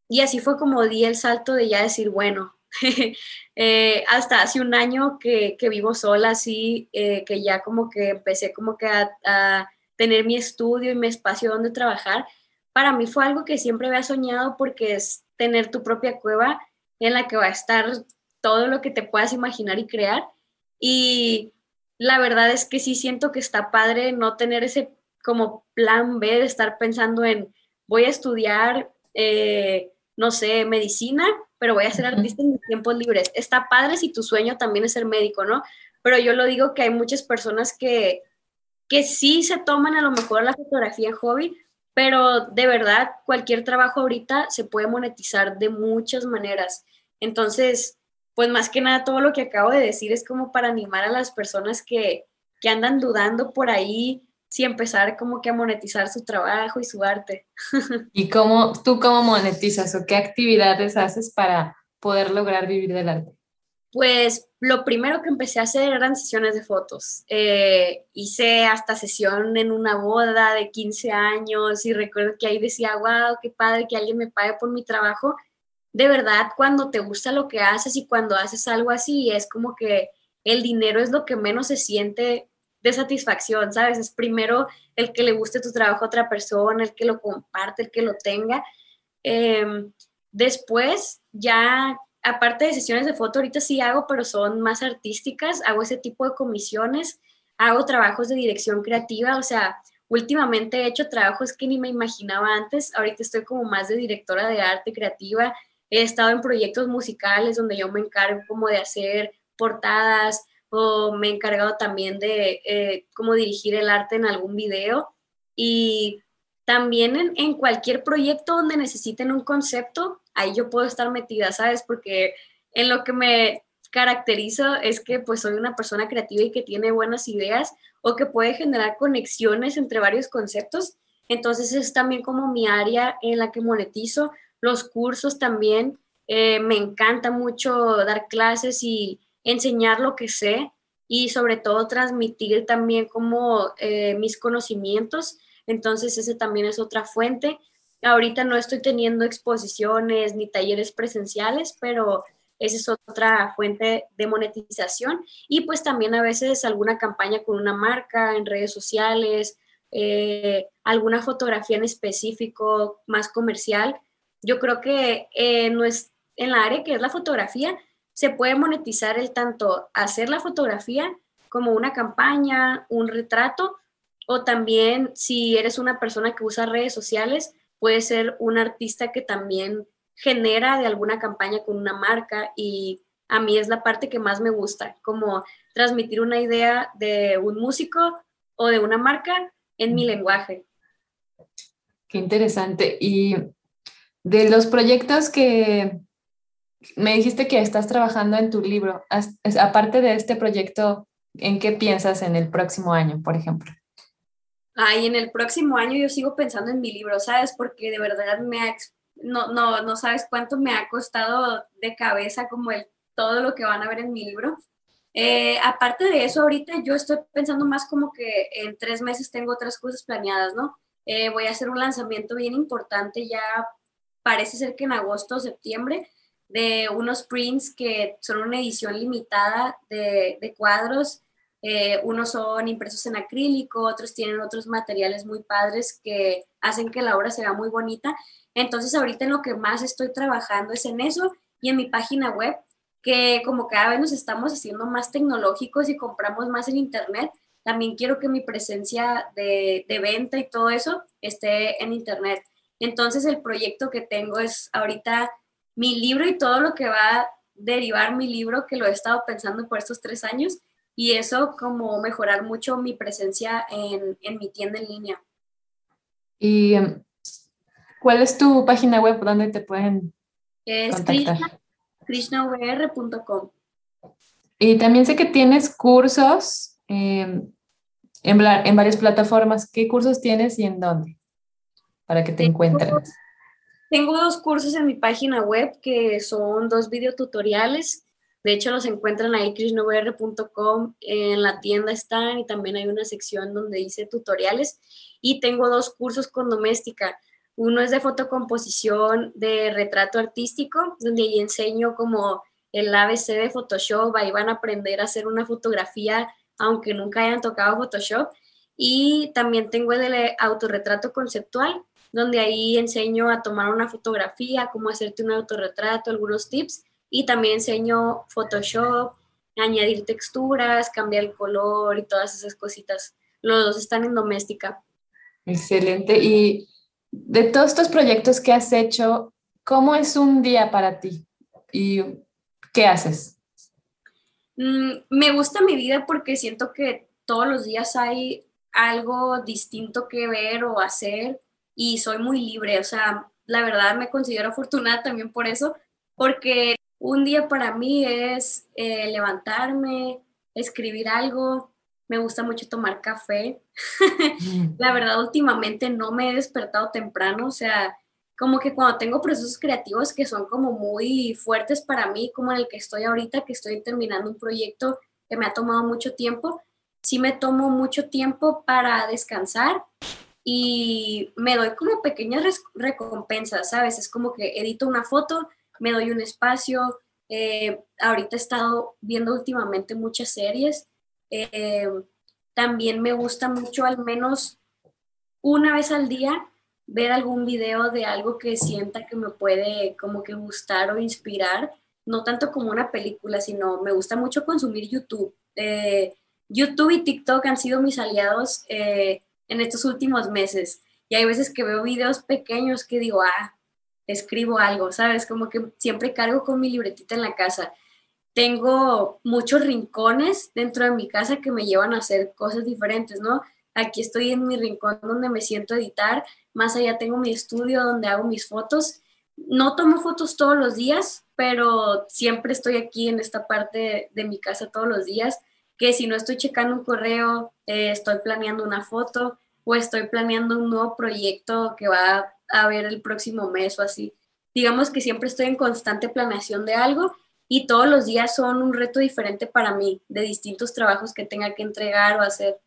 Y así fue como di el salto de ya decir, bueno, eh, hasta hace un año que, que vivo sola, así, eh, que ya como que empecé como que a, a, tener mi estudio y mi espacio donde trabajar, para mí fue algo que siempre había soñado porque es tener tu propia cueva en la que va a estar todo lo que te puedas imaginar y crear. Y la verdad es que sí siento que está padre no tener ese como plan B de estar pensando en voy a estudiar, eh, no sé, medicina, pero voy a ser artista en mis tiempos libres. Está padre si tu sueño también es ser médico, ¿no? Pero yo lo digo que hay muchas personas que, que sí se toman a lo mejor la fotografía hobby, pero de verdad cualquier trabajo ahorita se puede monetizar de muchas maneras. Entonces, pues más que nada todo lo que acabo de decir es como para animar a las personas que, que andan dudando por ahí si empezar como que a monetizar su trabajo y su arte. ¿Y cómo, tú cómo monetizas o qué actividades haces para poder lograr vivir del arte? Pues lo primero que empecé a hacer eran sesiones de fotos. Eh, hice hasta sesión en una boda de 15 años y recuerdo que ahí decía, wow, qué padre que alguien me pague por mi trabajo de verdad cuando te gusta lo que haces y cuando haces algo así, es como que el dinero es lo que menos se siente de satisfacción, ¿sabes? Es primero el que le guste tu trabajo a otra persona, el que lo comparte, el que lo tenga. Em, después, ya, aparte de sesiones de foto, ahorita sí hago, pero son más artísticas, hago ese tipo de comisiones, hago trabajos de dirección creativa, o sea, últimamente he hecho trabajos que ni me imaginaba antes, ahorita estoy como más de directora de arte creativa, He estado en proyectos musicales donde yo me encargo como de hacer portadas o me he encargado también de eh, como dirigir el arte en algún video y también en, en, cualquier proyecto donde necesiten un concepto, ahí yo puedo estar metida, ¿sabes? Porque en lo que me caracterizo es que pues soy una persona creativa y que tiene buenas ideas o que puede generar conexiones entre varios conceptos. Entonces es también como mi área en la que monetizo los cursos también. Eh, me encanta mucho dar clases y enseñar lo que sé y sobre todo transmitir también como eh, mis conocimientos. Entonces ese también es otra fuente. Ahorita no estoy teniendo exposiciones ni talleres presenciales, pero esa es otra fuente de monetización. Y pues también a veces alguna campaña con una marca en redes sociales, eh, alguna fotografía en específico más comercial yo creo que eh, no es, en la área que es la fotografía, se puede monetizar el tanto hacer la fotografía como una campaña, un retrato, o también si eres una persona que usa redes sociales, puede ser un artista que también genera de alguna campaña con una marca y a mí es la parte que más me gusta, como transmitir una idea de un músico o de una marca en mi lenguaje. Qué interesante. Y de los proyectos que me dijiste que estás trabajando en tu libro, aparte de este proyecto, ¿en qué piensas en el próximo año, por ejemplo? Ay, en el próximo año yo sigo pensando en mi libro, ¿sabes? Porque de verdad me ha, no, no, no sabes cuánto me ha costado de cabeza como el todo lo que van a ver en mi libro. Eh, aparte de eso, ahorita yo estoy pensando más como que en tres meses tengo otras cosas planeadas, ¿no? Eh, voy a hacer un lanzamiento bien importante ya, parece ser que en agosto o septiembre, de unos prints que son una edición limitada de, de cuadros. Eh, unos son impresos en acrílico, otros tienen otros materiales muy padres que hacen que la obra sea muy bonita. Entonces ahorita en lo que más estoy trabajando es en eso y en mi página web que como cada vez nos estamos haciendo más tecnológicos y compramos más en Internet, también quiero que mi presencia de, venta y todo eso esté en Internet. Entonces el proyecto que tengo es ahorita mi libro y todo lo que va a derivar mi libro, que lo he estado pensando por estos tres años, y eso como mejorar mucho mi presencia en, mi tienda en línea. ¿Y em, cuál es tu página web donde te pueden es contactar? Y también sé que tienes cursos em, en, en, varias plataformas. ¿Qué cursos tienes y en dónde? Para que te encuentren. Tengo dos cursos en mi página web que son dos videotutoriales. De hecho, los encuentran ahí, krishnavr.com. En la tienda están y también hay una sección donde dice tutoriales. Y tengo dos cursos con doméstica uno es de fotocomposición de retrato artístico, donde ahí enseño como el ABC de Photoshop, ahí van a aprender a hacer una fotografía aunque nunca hayan tocado Photoshop. Y también tengo el de autorretrato conceptual, donde ahí enseño a tomar una fotografía, cómo hacerte un autorretrato, algunos tips. Y también enseño Photoshop, añadir texturas, cambiar el color y todas esas cositas. Los dos están en doméstica. Excelente. Y de todos estos proyectos que has hecho, ¿cómo es un día para ti? ¿Y qué haces? Mm, me gusta mi vida porque siento que todos los días hay algo distinto que ver o hacer y soy muy libre. O sea, la verdad me considero afortunada también por eso, porque un día para mí es eh, levantarme, escribir algo, me gusta mucho tomar café. La verdad, últimamente no me he despertado temprano, o sea, como que cuando tengo procesos creativos que son como muy fuertes para mí, como en el que estoy ahorita, que estoy terminando un proyecto que me ha tomado mucho tiempo, sí me tomo mucho tiempo para descansar y me doy como pequeñas recompensas, ¿sabes? Es como que edito una foto, me doy un espacio. Eh, ahorita he estado viendo últimamente muchas series eh, también me gusta mucho al menos una vez al día ver algún video de algo que sienta que me puede como que gustar o inspirar, no tanto como una película, sino me gusta mucho consumir YouTube. Eh, YouTube y TikTok han sido mis aliados eh, en estos últimos meses. Y hay veces que veo videos pequeños que digo, ah, escribo algo, ¿sabes? Como que siempre cargo con mi libretita en la casa tengo muchos rincones dentro de mi casa que me llevan a hacer cosas diferentes, ¿no? Aquí estoy en mi rincón donde me siento editar, más allá tengo mi estudio donde hago mis fotos. No tomo fotos todos los días, pero siempre estoy aquí en esta parte de, mi casa todos los días, que si no estoy checando un correo, eh, estoy planeando una foto o estoy planeando un nuevo proyecto que va a haber el próximo mes o así. Digamos que siempre estoy en constante planeación de algo y todos los días son un reto diferente para mí, de distintos trabajos que tenga que entregar o hacer.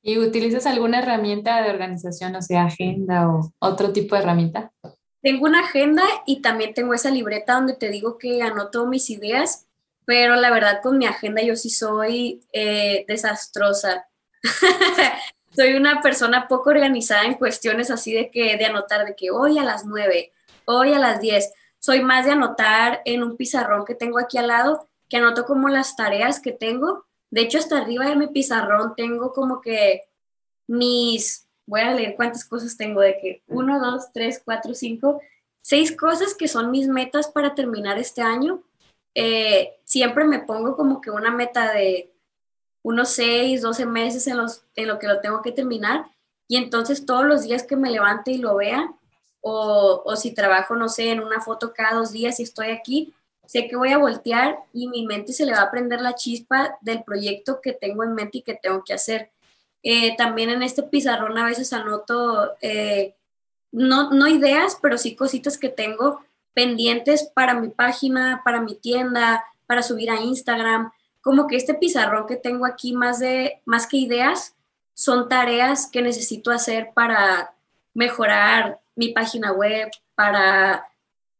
¿Y utilizas alguna herramienta de organización, o sea, agenda o otro tipo de herramienta? Tengo una agenda y también tengo esa libreta donde te digo que anoto mis ideas, pero la verdad con mi agenda yo sí soy eh, desastrosa. soy una persona poco organizada en cuestiones así de que de anotar de que hoy a las 9, hoy a las 10 soy más de anotar en un pizarrón que tengo aquí al lado, que anoto como las tareas que tengo. De hecho, hasta arriba de mi pizarrón tengo como que mis, voy a leer cuántas cosas tengo, de que uno, dos, tres, cuatro, cinco, seis cosas que son mis metas para terminar este año. Eh, siempre me pongo como que una meta de unos seis, doce meses en, los, en lo que lo tengo que terminar. Y entonces todos los días que me levante y lo vea, o, si trabajo, no sé, en una foto cada dos días y estoy aquí, sé que voy a voltear y mi mente se le va a prender la chispa del proyecto que tengo en mente y que tengo que hacer. Eh, también en este pizarrón a veces anoto, eh, no, no ideas, pero sí cositas que tengo pendientes para mi página, para mi tienda, para subir a Instagram. Como que este pizarrón que tengo aquí, más, de, más que ideas, son tareas que necesito hacer para mejorar mi página web, para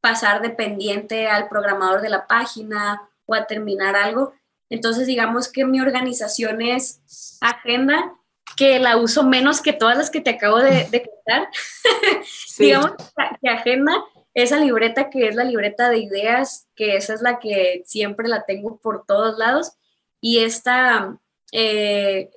pasar de pendiente al programador de la página o a terminar algo. Entonces, digamos que mi organización es agenda, que la uso menos que todas las que te acabo de, contar. digamos que agenda esa libreta que es la libreta de ideas, que esa es la que siempre la tengo por todos lados, y esta, eh,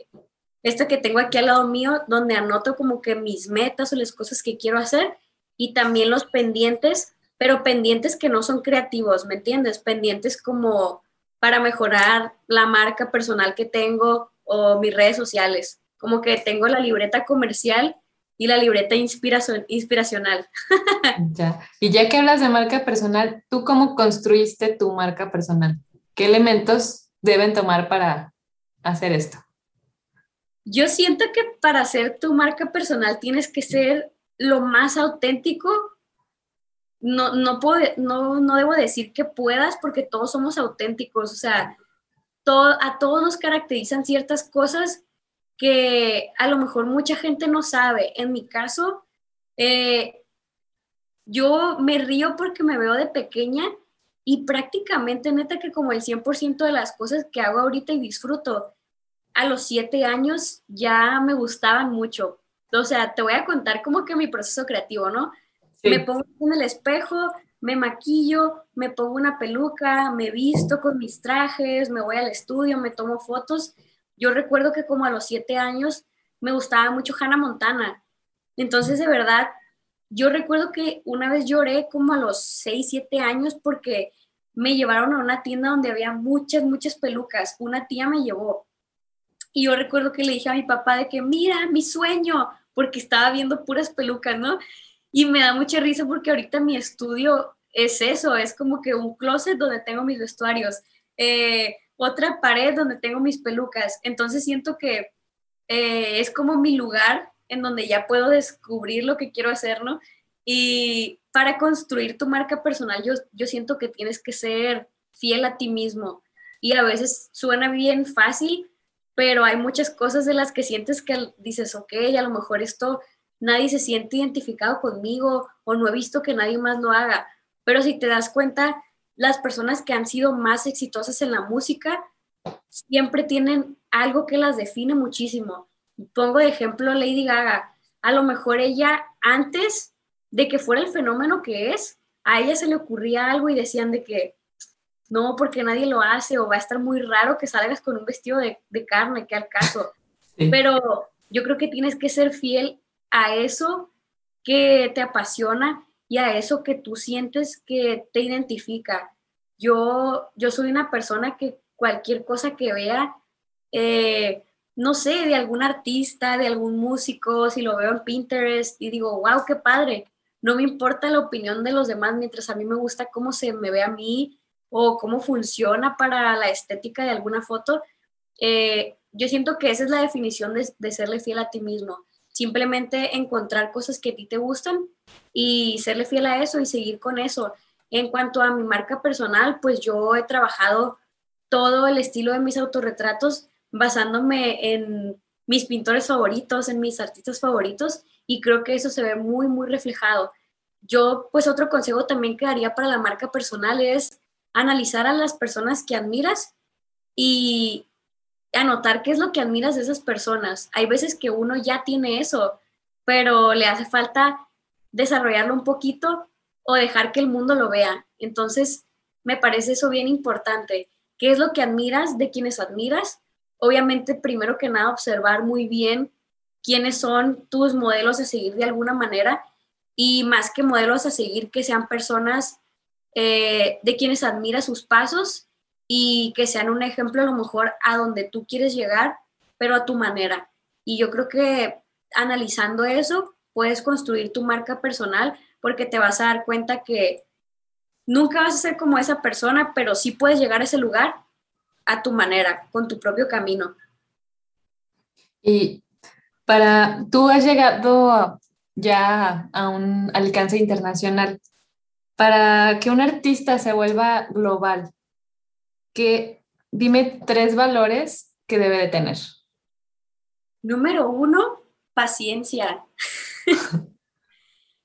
esta que tengo aquí al lado mío, donde anoto como que mis metas o las cosas que quiero hacer, y también los pendientes, pero pendientes que no son creativos, ¿me entiendes? Pendientes como para mejorar la marca personal que tengo o mis redes sociales. Como que tengo la libreta comercial y la libreta inspiracional. ya. Y ya que hablas de marca personal, ¿tú cómo construiste tu marca personal? ¿Qué elementos deben tomar para hacer esto? Yo siento que para hacer tu marca personal tienes que ser lo más auténtico. No, no, puedo, no, no debo decir que puedas porque todos somos auténticos. O sea, todo, a todos nos caracterizan ciertas cosas que a lo mejor mucha gente no sabe. En mi caso, eh, yo me río porque me veo de pequeña y prácticamente neta que como el 100% de las cosas que hago ahorita y disfruto, a los siete años ya me gustaban mucho. O sea, te voy a contar como que mi proceso creativo, ¿no? Me pongo en el espejo, me maquillo, me pongo una peluca, me visto con mis trajes, me voy al estudio, me tomo fotos yo recuerdo que como a los siete años me gustaba mucho Hannah Montana. Entonces, de verdad, yo recuerdo que una vez lloré como a los seis, siete años porque me llevaron a una tienda donde había muchas, muchas pelucas. Una tía me llevó. Y yo recuerdo que le dije a mi papá de que, mira, mi sueño, porque estaba viendo puras pelucas, ¿no? Y me da mucha risa porque ahorita mi estudio es eso, es como que un closet donde tengo mis vestuarios. Eh, otra pared donde tengo mis pelucas. Entonces siento que eh, es como mi lugar en donde ya puedo descubrir lo que quiero hacer, ¿no? Y para construir tu marca personal, yo, yo siento que tienes que ser fiel a ti mismo. Y a veces suena bien fácil, pero hay muchas cosas de las que sientes que dices, ok, a lo mejor esto nadie se siente identificado conmigo o no he visto que nadie más lo haga. Pero si te das cuenta, las personas que han sido más exitosas en la música siempre tienen algo que las define muchísimo. Pongo de ejemplo Lady Gaga. A lo mejor ella antes de que fuera el fenómeno que es, a ella se le ocurría algo y decían de que no, porque nadie lo hace o va a estar muy raro que salgas con un vestido de, carne, que al caso. Pero yo creo que tienes que ser fiel a eso que te apasiona y a eso que tú sientes que te identifica. Yo, yo soy una persona que cualquier cosa que vea, eh, no sé, de algún artista, de algún músico, si lo veo en Pinterest y digo, wow, qué padre. No me importa la opinión de los demás mientras a mí me gusta cómo se me ve a mí o cómo funciona para la estética de alguna foto. Eh, yo siento que esa es la definición de, de serle fiel a ti mismo simplemente encontrar cosas que a ti te gustan y serle fiel a eso y seguir con eso. En cuanto a mi marca personal, pues yo he trabajado todo el estilo de mis autorretratos basándome en mis pintores favoritos, en mis artistas favoritos y creo que eso se ve muy, muy reflejado. Yo, pues otro consejo también que daría para la marca personal es analizar a las personas que admiras y anotar qué es lo que admiras de esas personas. Hay veces que uno ya tiene eso, pero le hace falta desarrollarlo un poquito o dejar que el mundo lo vea. Entonces, me parece eso bien importante. ¿Qué es lo que admiras de quienes admiras? Obviamente, primero que nada, observar muy bien quiénes son tus modelos a seguir de alguna manera y más que modelos a seguir, que sean personas eh, de quienes admiras sus pasos y que sean un ejemplo a lo mejor a donde tú quieres llegar, pero a tu manera. Y yo creo que analizando eso, puedes construir tu marca personal porque te vas a dar cuenta que nunca vas a ser como esa persona, pero sí puedes llegar a ese lugar a tu manera, con tu propio camino. Y para, tú has llegado ya a un alcance internacional. para que un artista se vuelva global, que dime tres valores que debe de tener. Número uno, paciencia.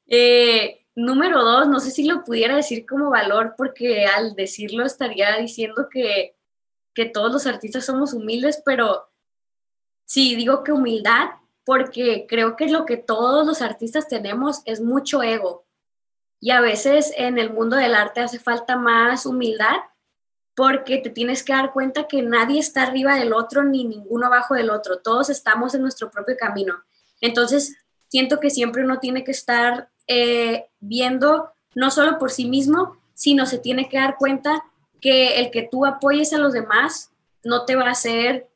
Eh, número dos, no sé si lo pudiera decir como valor, porque al decirlo estaría diciendo que, que todos los artistas somos humildes, pero sí digo que humildad, porque creo que lo que todos los artistas tenemos es mucho ego. Y a veces en el mundo del arte hace falta más humildad porque te tienes que dar cuenta que nadie está arriba del otro ni ninguno abajo del otro. Todos estamos en nuestro propio camino. Entonces, siento que siempre uno tiene que estar eh, viendo no solo por sí mismo, sino se tiene que dar cuenta que el que tú apoyes a los demás no te va a hacer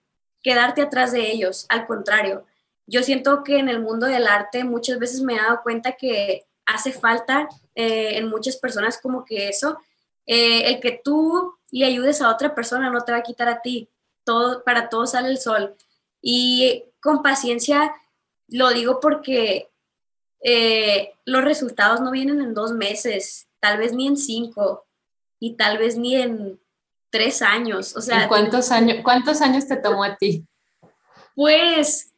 quedarte atrás de ellos. Al contrario, yo siento que en el mundo del arte muchas veces me he dado cuenta que hace falta eh, en muchas personas como que eso, eh, el que tú le ayudes a otra persona no te va a quitar a ti, todo, para todos sale el sol. Y con paciencia lo digo porque eh, los resultados no vienen en dos meses, tal vez ni en cinco y tal vez ni en tres años. O sea, cuántos años, cuántos años te tomó a ti? Pues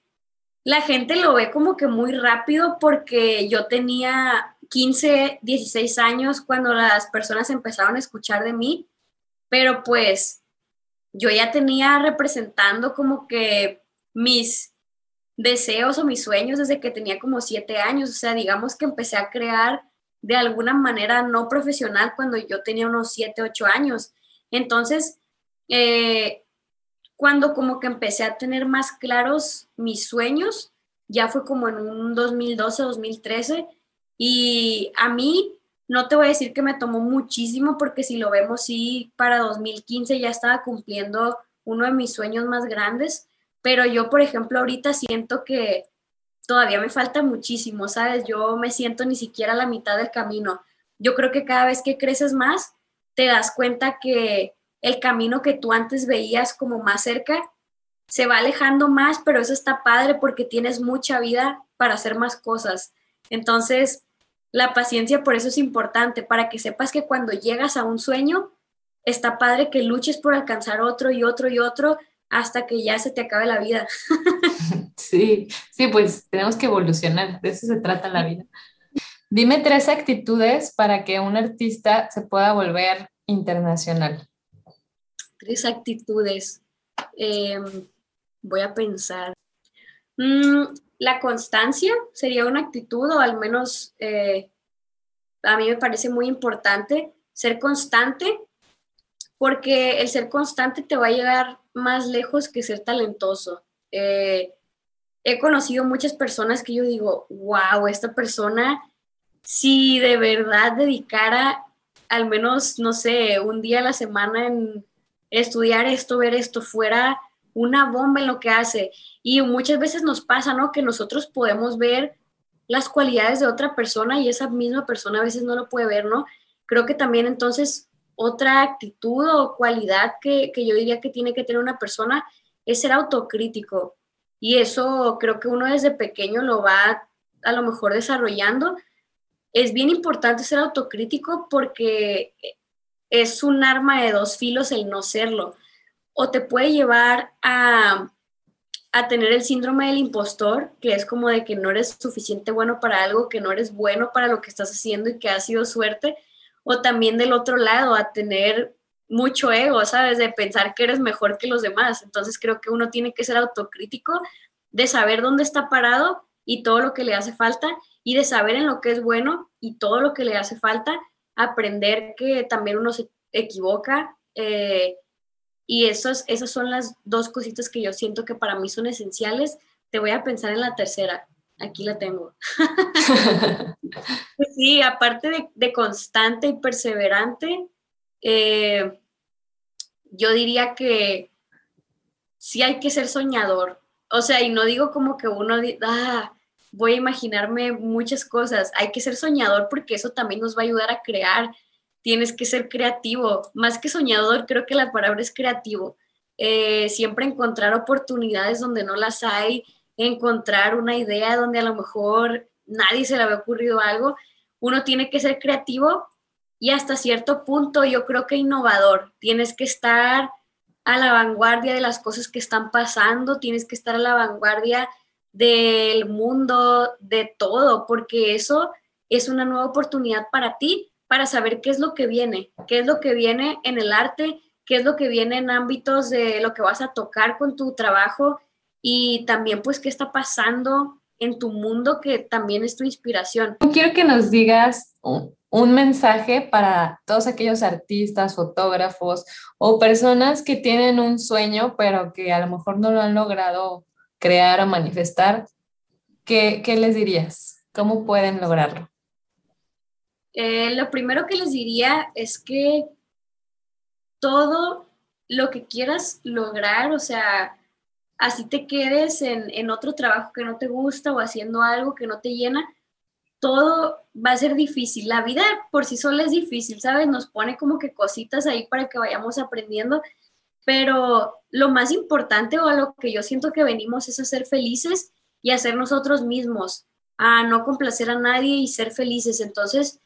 la gente lo ve como que muy rápido porque yo tenía 15, 16 años cuando las personas empezaron a escuchar de mí, pero pues yo ya tenía representando como que mis deseos o mis sueños desde que tenía como 7 años, o sea, digamos que empecé a crear de alguna manera no profesional cuando yo tenía unos 7, 8 años. Entonces, eh, cuando como que empecé a tener más claros mis sueños, ya fue como en un 2012, 2013, y a mí, no te voy a decir que me tomó muchísimo, porque si lo vemos, sí, para 2015 ya estaba cumpliendo uno de mis sueños más grandes, pero yo, por ejemplo, ahorita siento que todavía me falta muchísimo, ¿sabes? Yo me siento ni siquiera a la mitad del camino. Yo creo que cada vez que creces más, te das cuenta que el camino que tú antes veías como más cerca se va alejando más, pero eso está padre porque tienes mucha vida para hacer más cosas. Entonces, la paciencia por eso es importante, para que sepas que cuando llegas a un sueño, está padre que luches por alcanzar otro y otro y otro hasta que ya se te acabe la vida. Sí, sí, pues tenemos que evolucionar, de eso se trata la vida. Dime tres actitudes para que un artista se pueda volver internacional. Tres actitudes. Em, voy a pensar. Mm, la constancia sería una actitud o al menos eh, a mí me parece muy importante ser constante porque el ser constante te va a llegar más lejos que ser talentoso. Eh, he conocido muchas personas que yo digo, wow, esta persona, si de verdad dedicara al menos, no sé, un día a la semana en estudiar esto, ver esto, fuera una bomba en lo que hace. Y muchas veces nos pasa, ¿no? Que nosotros podemos ver las cualidades de otra persona y esa misma persona a veces no lo puede ver, ¿no? Creo que también entonces otra actitud o cualidad que, yo diría que tiene que tener una persona es ser autocrítico. Y eso creo que uno desde pequeño lo va a lo mejor desarrollando. Es bien importante ser autocrítico porque es un arma de dos filos el no serlo o te puede llevar a, tener el síndrome del impostor, que es como de que no eres suficiente bueno para algo, que no eres bueno para lo que estás haciendo y que ha sido suerte, o también del otro lado, a tener mucho ego, ¿sabes? De pensar que eres mejor que los demás. Entonces creo que uno tiene que ser autocrítico, de saber dónde está parado y todo lo que le hace falta, y de saber en lo que es bueno y todo lo que le hace falta, aprender que también uno se equivoca. Eh, y esos, esas son las dos cositas que yo siento que para mí son esenciales. Te voy a pensar en la tercera. Aquí la tengo. Pues sí, aparte de, constante y perseverante, eh, yo diría que sí hay que ser soñador. O sea, y no digo como que uno, ah, voy a imaginarme muchas cosas. Hay que ser soñador porque eso también nos va a ayudar a crear tienes que ser creativo. Más que soñador, creo que la palabra es creativo. Eh, siempre encontrar oportunidades donde no las hay, encontrar una idea donde a lo mejor nadie se le había ocurrido algo. Uno tiene que ser creativo y hasta cierto punto yo creo que innovador. Tienes que estar a la vanguardia de las cosas que están pasando, tienes que estar a la vanguardia del mundo, de todo, porque eso es una nueva oportunidad para ti, para saber qué es lo que viene, qué es lo que viene en el arte, qué es lo que viene en ámbitos de lo que vas a tocar con tu trabajo y también pues qué está pasando en tu mundo que también es tu inspiración. Quiero que nos digas un, mensaje para todos aquellos artistas, fotógrafos o personas que tienen un sueño pero que a lo mejor no lo han logrado crear o manifestar. ¿Qué, les dirías? ¿Cómo pueden lograrlo? Eh, lo primero que les diría es que todo lo que quieras lograr, o sea, así te quedes en, otro trabajo que no te gusta o haciendo algo que no te llena, todo va a ser difícil. La vida por sí sola es difícil, ¿sabes? Nos pone como que cositas ahí para que vayamos aprendiendo, pero lo más importante o a lo que yo siento que venimos es a ser felices y a ser nosotros mismos, a no complacer a nadie y ser felices. Entonces,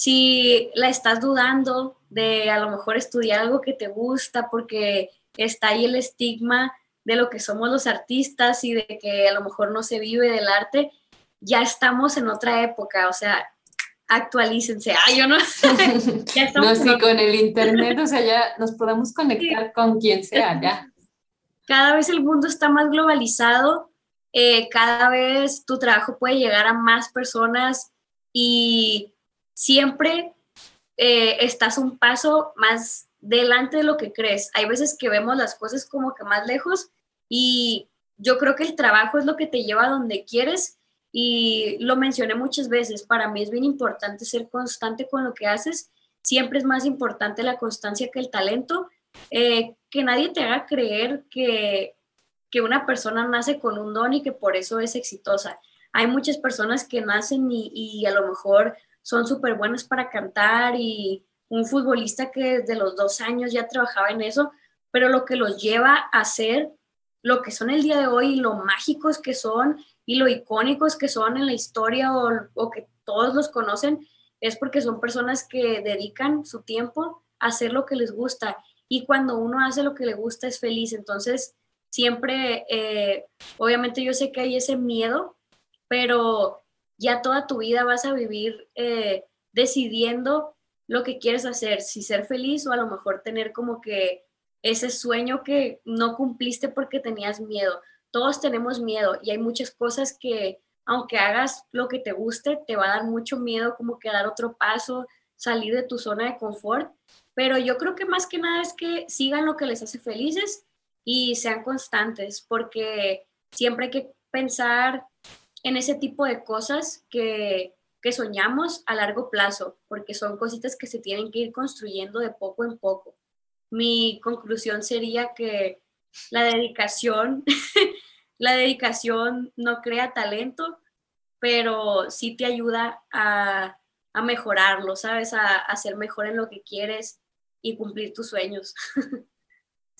si la estás dudando de a lo mejor estudiar algo que te gusta porque está ahí el estigma de lo que somos los artistas y de que a lo mejor no se vive del arte, ya estamos en otra época, o sea, actualícense. Ah, yo no. ya estamos no, sí, con el internet, o sea, ya nos podemos conectar con quien sea, ya. Cada vez el mundo está más globalizado, eh, cada vez tu trabajo puede llegar a más personas y siempre eh, estás un paso más delante de lo que crees. Hay veces que vemos las cosas como que más lejos y yo creo que el trabajo es lo que te lleva a donde quieres y lo mencioné muchas veces, para mí es bien importante ser constante con lo que haces, siempre es más importante la constancia que el talento, eh, que nadie te haga creer que, que una persona nace con un don y que por eso es exitosa. Hay muchas personas que nacen y, y a lo mejor son súper buenos para cantar y un futbolista que desde los dos años ya trabajaba en eso, pero lo que los lleva a ser lo que son el día de hoy, lo mágicos que son y lo icónicos que son en la historia o, o que todos los conocen, es porque son personas que dedican su tiempo a hacer lo que les gusta. Y cuando uno hace lo que le gusta es feliz. Entonces, siempre, eh, obviamente yo sé que hay ese miedo, pero ya toda tu vida vas a vivir eh, decidiendo lo que quieres hacer, si ser feliz o a lo mejor tener como que ese sueño que no cumpliste porque tenías miedo. Todos tenemos miedo y hay muchas cosas que aunque hagas lo que te guste, te va a dar mucho miedo como que dar otro paso, salir de tu zona de confort, pero yo creo que más que nada es que sigan lo que les hace felices y sean constantes, porque siempre hay que pensar en ese tipo de cosas que, que soñamos a largo plazo, porque son cositas que se tienen que ir construyendo de poco en poco. Mi conclusión sería que la dedicación, la dedicación no crea talento, pero sí te ayuda a, a mejorarlo, ¿sabes? A, a, ser mejor en lo que quieres y cumplir tus sueños.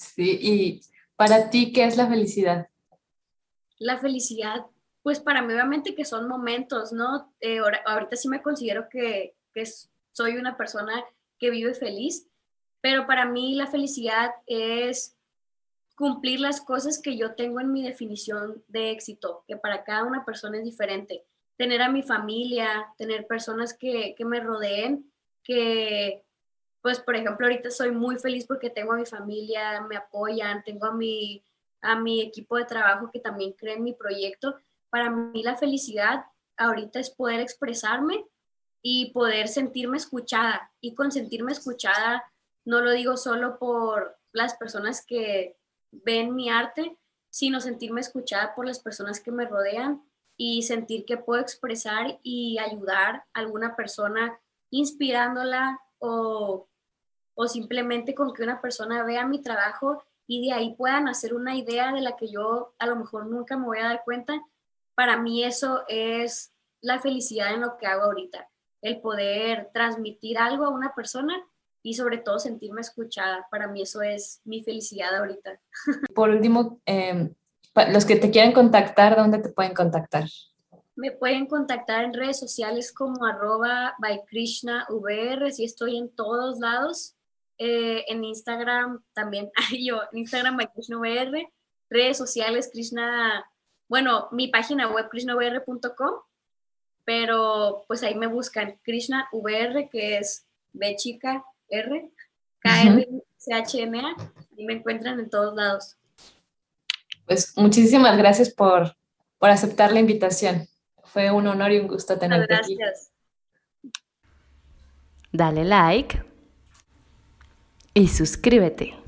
Sí, y para ti, ¿qué es la felicidad? La felicidad pues para mí obviamente que son momentos, ¿no? Eh, ahorita sí me considero que, que soy una persona que vive feliz, pero para mí la felicidad es cumplir las cosas que yo tengo en mi definición de éxito, que para cada una persona es diferente. Tener a mi familia, tener personas que, que me rodeen, que, pues, por ejemplo, ahorita soy muy feliz porque tengo a mi familia, me apoyan, tengo a mi, a mi equipo de trabajo que también cree en mi proyecto para mí la felicidad ahorita es poder expresarme y poder sentirme escuchada. Y con sentirme escuchada no lo digo solo por las personas que ven mi arte, sino sentirme escuchada por las personas que me rodean y sentir que puedo expresar y ayudar a alguna persona inspirándola o, o simplemente con que una persona vea mi trabajo y de ahí puedan hacer una idea de la que yo a lo mejor nunca me voy a dar cuenta para mí eso es la felicidad en lo que hago ahorita, el poder transmitir algo a una persona y sobre todo sentirme escuchada. Para mí eso es mi felicidad ahorita. Por último, em, los que te quieren contactar, ¿dónde te pueden contactar? Me pueden contactar en redes sociales como arroba by Krishna VR, si estoy en todos lados. Eh, en Instagram también, yo, en Instagram by Krishna VR, redes sociales Krishna, bueno, mi página web krishnavr.com, pero pues ahí me buscan Krishna VR, que es B chica R, K R C H N A, y me encuentran en todos lados. Pues muchísimas gracias por, por aceptar la invitación. Fue un honor y un gusto tenerte aquí. Gracias. Dale like y suscríbete.